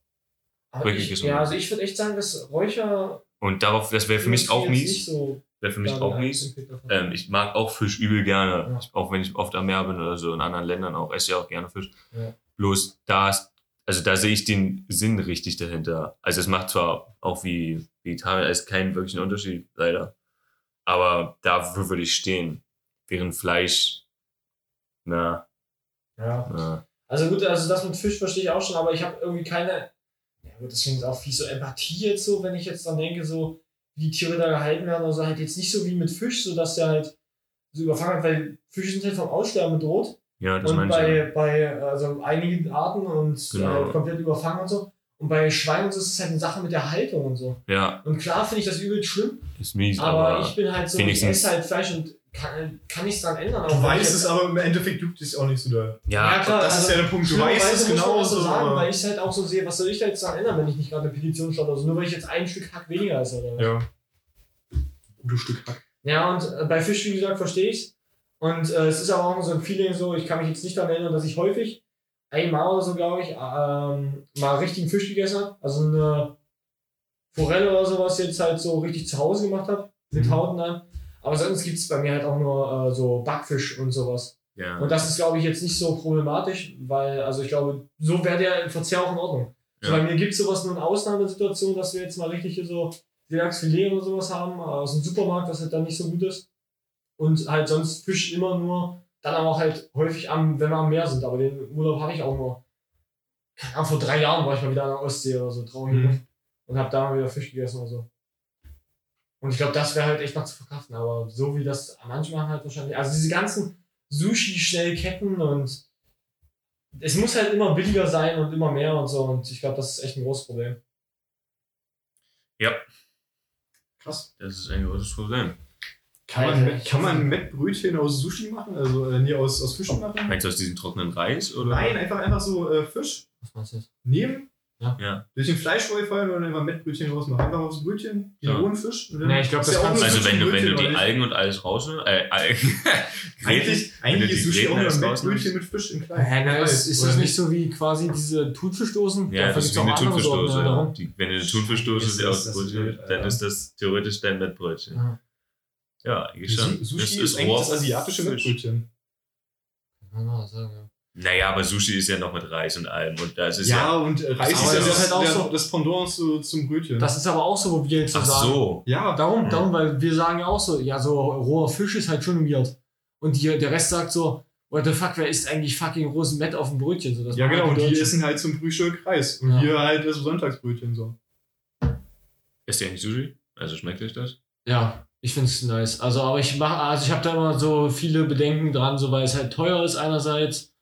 Aber Wirklich ich, gesund. ja, also ich würde echt sagen, dass Räucher. Und darauf, das wäre für mich auch mies. So Wäre für mich auch mies. Ähm, ich mag auch Fisch übel gerne. Ja. Auch wenn ich oft am Meer bin oder so, in anderen Ländern auch, esse ich auch gerne Fisch. Ja. Bloß da ist, also da sehe ich den Sinn richtig dahinter. Also es macht zwar auch wie Vegetarier ist keinen wirklichen Unterschied, leider. Aber dafür würde ich stehen. Während Fleisch, na, ja. na. Also gut, also das mit Fisch verstehe ich auch schon, aber ich habe irgendwie keine. Ja gut, deswegen ist auch viel so Empathie jetzt so, wenn ich jetzt dann denke, so wie die Tiere da gehalten werden, also halt jetzt nicht so wie mit Fisch, so dass der halt so überfangen hat, weil Fische sind halt vom Aussterben bedroht. Ja, das und meine ich. bei, ja. bei also einigen Arten und Genau. halt komplett überfangen und so. Und bei Schweinen so ist es halt eine Sache mit der Haltung und so. Ja, Und klar finde ich das übel schlimm, ist mies, aber, aber, ich bin halt so, ich wenigstens- esse halt Fleisch und kann, kann nichts dran ändern. auch Du ich weißt es, aber im Endeffekt juckt es auch nicht so doll. ja, klar, das ist also ja der Punkt. Du weißt es genau das so sagen, weil ich es halt auch so sehe, was soll ich da jetzt dran ändern, wenn ich nicht gerade eine Petition starte? Also nur weil ich jetzt ein Stück Hack weniger esse oder was? Ja. Gutes Stück Hack. Ja, und äh, bei Fisch, wie gesagt, verstehe ich Und äh, es ist aber auch so ein Feeling so, ich kann mich jetzt nicht daran erinnern, dass ich häufig einmal oder so, glaube ich, ähm, mal richtigen Fisch gegessen habe. Also eine Forelle oder sowas jetzt halt so richtig zu Hause gemacht habe, mit Mhm. Hauten an. Aber sonst gibt es bei mir halt auch nur äh, so Backfisch und sowas. Ja. Und das ist, glaube ich, jetzt nicht so problematisch, weil, also ich glaube, so wäre der Verzehr auch in Ordnung. So, Ja. bei mir gibt es sowas nur in Ausnahmesituationen, dass wir jetzt mal richtig hier so Lachsfilet oder sowas haben, äh, aus dem Supermarkt, was halt dann nicht so gut ist. Und halt sonst Fisch immer nur, dann aber auch halt häufig am, wenn wir am Meer sind. Aber den Urlaub habe ich auch nur. Keine Ahnung, vor drei Jahren war ich mal wieder an der Ostsee oder so, traurig. Mhm. Und habe da mal wieder Fisch gegessen oder so. Und ich glaube, das wäre halt echt noch zu verkraften. Aber so wie das manche machen halt wahrscheinlich. Also diese ganzen Sushi-Schnellketten und es muss halt immer billiger sein und immer mehr und so. Und ich glaube, das ist echt ein großes Problem. Krass. Das ist ein großes Problem. Kann man, kann man Mettbrötchen aus Sushi machen? Also äh, nee, aus, aus Fischen machen? Meinst du aus diesem trockenen Reis? Oder? Nein, einfach, einfach so äh, Fisch Was meinst du jetzt? nehmen, Ja. durch den Fleischroll fallen und dann einfach Mettbrötchen rausmachen. Einfach aufs Brötchen, den Ja. rohen Fisch. und dann Nee, ich glaub, ist das ja kannst Also wenn du, wenn du die? Algen und alles rausnimmst, äh, Algen, Eigentlich, eigentlich ist Sushi auch nur ein. Mettbrötchen mit Fisch in klein. Hä, na, ist, ist das nicht so wie quasi diese Thunfischdosen? Ja, Dafür das ist wie eine Thunfischdose. ja, Ja. Die, wenn du eine Thunfischdose Ist aus Brötchen, dann ist das theoretisch dein Mettbrötchen. Ja. Ja, eigentlich schon. Su- Sushi Das ist, eigentlich das asiatische. Mettbrötchen. Kann man sagen, ja. Naja, aber Sushi ist ja noch mit Reis und allem. Und das ist Ja, ja. und Reis ist ja das das, ist halt auch so- das Pendant zu, zum Brötchen. Das ist aber auch so, wo wir jetzt so Ach sagen. so. ja, Darum, Mhm. darum, weil wir sagen ja auch so, ja, so roher Fisch ist halt schon weird. Und die, der Rest sagt so, what the fuck, wer isst eigentlich fucking rosen auf dem Brötchen? So, das ja genau. halt Und die essen halt zum Frühstück Reis. Und Ja. wir halt das Sonntagsbrötchen so. Ist ja nicht Sushi? Also schmeckt euch das? Ja, ich find's nice. Also, aber ich mache, also ich habe da immer so viele Bedenken dran, so weil es halt teuer ist einerseits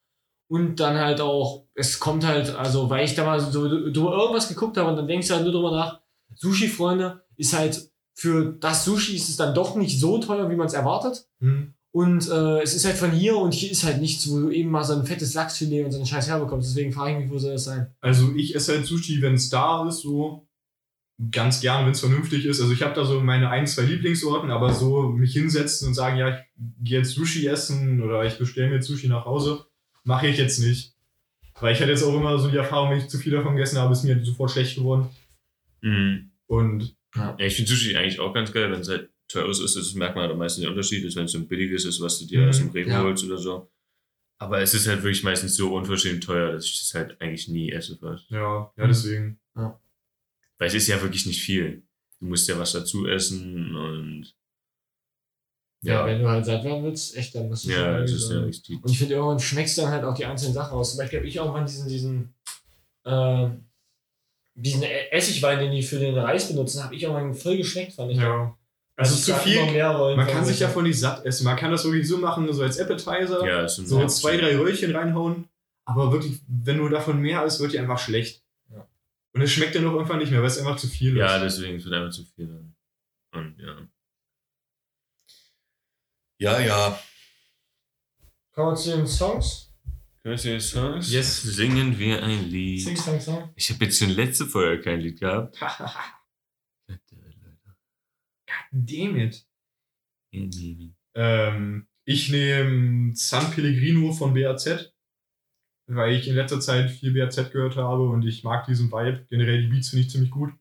und dann halt auch, es kommt halt, also weil ich da mal so drüber irgendwas geguckt habe und dann denkst du halt nur drüber nach, Sushi-Freunde ist halt für das Sushi ist es dann doch nicht so teuer, wie man es erwartet. Hm. Und äh, es ist halt von hier und hier ist halt nichts, wo du eben mal so ein fettes Lachsfilet und so einen Scheiß herbekommst. Deswegen frage ich mich, wo soll das sein? Also ich esse halt Sushi, wenn es da ist, so ganz gern, wenn es vernünftig ist. Also ich habe da so meine ein, zwei Lieblingsorten, aber so mich hinsetzen und sagen, ja, ich gehe jetzt Sushi essen oder ich bestelle mir jetzt Sushi nach Hause, mache ich jetzt nicht. Weil ich hatte jetzt auch immer so die Erfahrung, wenn ich zu viel davon gegessen habe, ist mir sofort schlecht geworden. Mhm. Und Ja, ich finde Sushi eigentlich auch ganz geil, wenn es halt teures ist, das merkt man halt am meisten den Unterschied, ist, wenn es so ein billiges ist, was du dir Mhm, aus dem Rewe ja. holst oder so. Aber es ist halt wirklich meistens so unverschämt teuer, dass ich das halt eigentlich nie esse fast. ja, ja, deswegen. Weil es ist ja wirklich nicht viel. Du musst ja was dazu essen und Ja, ja, wenn du halt satt werden willst, echt, dann musst du ja, schon das ist so- ja richtig. Und ich finde, irgendwann schmeckst du dann halt auch die einzelnen Sachen aus. Zum Beispiel habe ich irgendwann diesen, diesen, äh, diesen Essigwein, den die für den Reis benutzen, habe ich irgendwann voll geschmeckt, fand ich. Ja. Also zu viel. Rollen Man kann sich sich. davon nicht satt essen. Man kann das wirklich so machen, so als Appetizer. Ja, es sind so zwei, drei Röllchen reinhauen. Aber wirklich, wenn du davon mehr hast, wird dir einfach schlecht. Ja. Und es schmeckt dann auch irgendwann nicht mehr, weil es einfach zu viel Ja, ist. deswegen es wird einfach zu viel. Dann. Und ja. Ja, ja. Kommen wir zu den Songs. Hörst du die Songs? Yes. Singen wir ein Lied. Sing, Song, Song. Ich habe jetzt schon letzte Folge kein Lied gehabt. Damn it. Ähm, ich nehme San Pellegrino von BAZ, weil ich in letzter Zeit viel BAZ gehört habe und ich mag diesen Vibe. Generell die Beats finde ich ziemlich gut.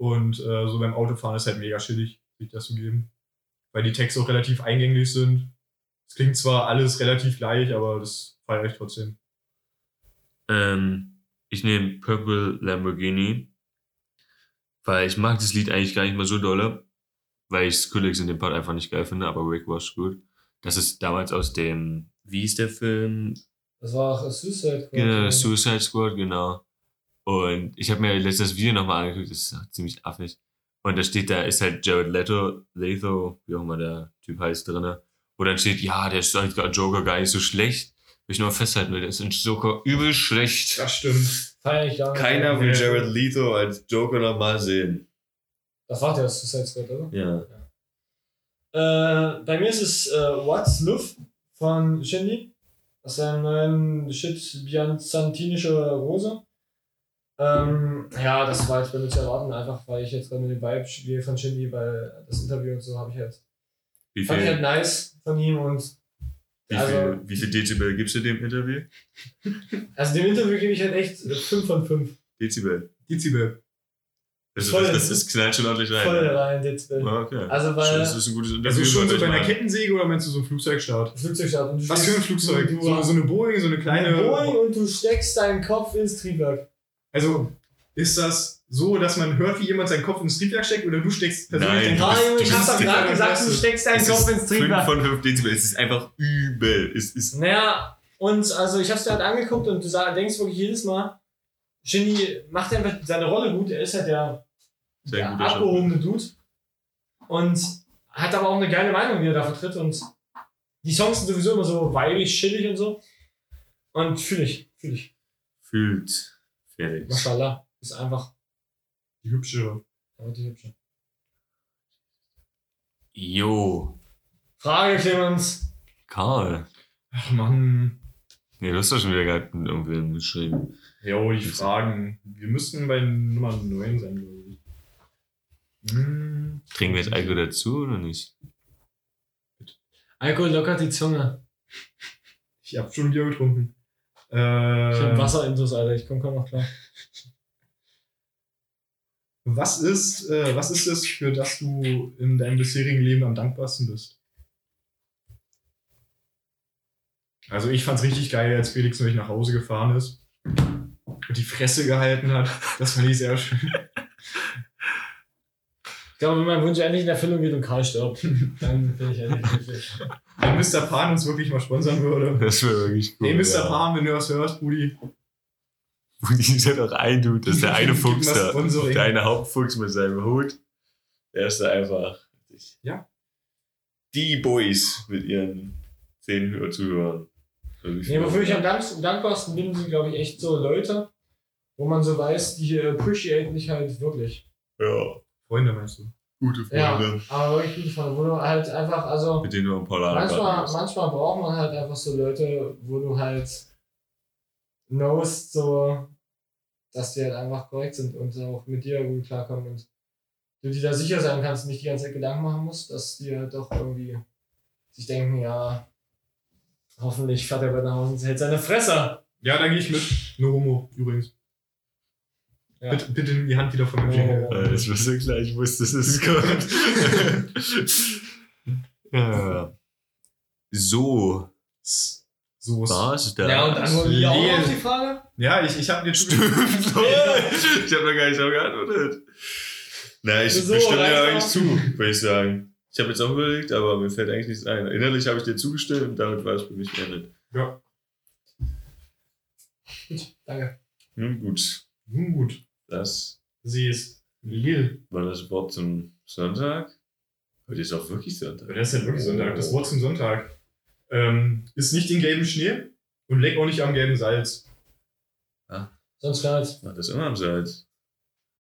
Und äh, so beim Autofahren ist halt mega chillig, sich das zu geben. Weil die Texte auch relativ eingänglich sind. Es klingt zwar alles relativ gleich, aber das feiere ich trotzdem. Ähm, ich nehme Purple Lamborghini, weil ich mag das Lied eigentlich gar nicht mal so dolle, weil ich Skrillex in dem Part einfach nicht geil finde, aber Rick was gut. Das ist damals aus dem, wie ist der Film? Das war auch Suicide Squad. Genau, Suicide Squad, genau. Und ich habe mir letztes Video nochmal angeguckt, das ist ziemlich affig. Und da steht, da ist halt Jared Leto, Leto, wie auch immer der Typ heißt, drinne. Wo dann steht, ja, der ist als Joker gar nicht so schlecht. Will ich nur festhalten will, der ist in Joker übel schlecht. Das stimmt. Keiner will. Jared Leto als Joker nochmal sehen. Das war der Suicide Squad, oder? Ja. Äh, bei mir ist es äh, What's Love von Shindy. Aus seinem neuen Shit Byzantinische Rose. Ähm, ja, das war jetzt bei mir zu erwarten, einfach weil ich jetzt gerade mit dem Vibe spiele von Shindy, weil das Interview und so habe ich halt. Wie Fand ich halt viel, nice von ihm und wie also- viel, wie viel Dezibel gibst du dem Interview? also dem Interview gebe ich halt echt 5 von 5. Dezibel. Dezibel. Also Voll. das, das, das knallt schon ordentlich rein. Voll ne? rein, Dezibel. Ah, okay. Also weil das ist ein gutes Interview. Also schon so bei einer. Kettensäge oder meinst du so einen Flugzeugstart? Flugzeugstart. Und du Was für ein Flugzeug? Du, So, so eine Boeing, so eine kleine. eine Boeing und du steckst deinen Kopf ins Triebwerk. Also ist das so, dass man hört, wie jemand seinen Kopf ins Triebwerk steckt oder du steckst persönlich Nein, den du Kopf? du ich hab's doch gerade gesagt, du steckst deinen Es Kopf ist ins 5 Triebwerk. von 5 Dezibel. Es ist einfach übel. Es ist Naja, und also ich hab's dir halt angeguckt und du denkst wirklich jedes Mal, Shindy macht einfach seine Rolle gut, er ist halt der, der abgehobene Dude und hat aber auch eine geile Meinung, die er da vertritt und die Songs sind sowieso immer so weibig, chillig und so und fühle ich, fühle ich. Fühlt Felix. Mashallah, ist einfach Die hübsche. aber die hübsche. Jo. Frage, Clemens. Karl. Ach Mann. Nee, du hast doch schon wieder gerade mit irgendwem geschrieben. Jo, die Fragen. Wir müssten bei Nummer 9 sein, glaube ich. Hm. Trinken wir jetzt Alkohol dazu oder nicht? Alkohol lockert die Zunge. Ich hab schon Bier getrunken. Ich hab Äh, Wasserintus, Alter, ich komm kaum noch klar. was ist, äh, was ist es, für das du in deinem bisherigen Leben am dankbarsten bist? Also ich fand's richtig geil, als Felix nämlich nach Hause gefahren ist und die Fresse gehalten hat. Das fand ich sehr schön. Ich glaube, wenn mein Wunsch endlich in Erfüllung geht und Karl stirbt, dann bin ich endlich glücklich. Wenn Mr. Pan uns wirklich mal sponsern würde. Das wäre wirklich cool. Hey, Mr. ja. Pan, wenn du was hörst, Brudi. Die ist ja doch ein Dude. Das ist der eine Fuchs da. Der eine Hauptfuchs mit seinem Hut. Der ist da einfach. Ja. Die Boys mit ihren zehn Zuhörern. Nee, wofür ich am dank dankbarsten bin, sind, glaube ich, echt so Leute, wo man so weiß, die appreciate mich halt wirklich. Ja. Freunde, meinst du? Gute Ja, Freunde. aber wirklich gute Freunde, wo du halt einfach, also Mit denen du ein Polar manchmal, manchmal braucht man halt einfach so Leute, wo du halt knowst, so, dass die halt einfach korrekt sind und auch mit dir gut klarkommen und du dir da sicher sein kannst und nicht die ganze Zeit Gedanken machen musst, dass die halt doch irgendwie sich denken, ja, hoffentlich fährt er bei nach Hause und hält seine Fresse. Ja, da gehe ich mit. No homo, übrigens. Ja. Bitte, bitte nimm die Hand wieder von mir. Oh. Weil ich war so klar, ich wusste, dass es kommt. ja. So, So ist war's da. Ja, und antworten die auch auf die Frage? Ja, ich, ich habe dir Stimmt. ich habe noch gar nicht so geantwortet. Na, ich So, dir langsam. eigentlich zu, würde ich sagen. Ich habe jetzt auch überlegt, aber mir fällt eigentlich nichts ein. Innerlich habe ich dir zugestimmt und damit war es für mich beendet. Ja, Gut, danke. Nun gut, nun gut. Das Sie ist Lil. war das Wort zum Sonntag. Heute ist auch wirklich Sonntag. Das ist ja wirklich Sonntag. Das Wort zum Sonntag. Ähm, ist nicht in gelben Schnee und leck auch nicht am gelben Salz. Sonst gar nicht. Ach, das ist immer am Salz.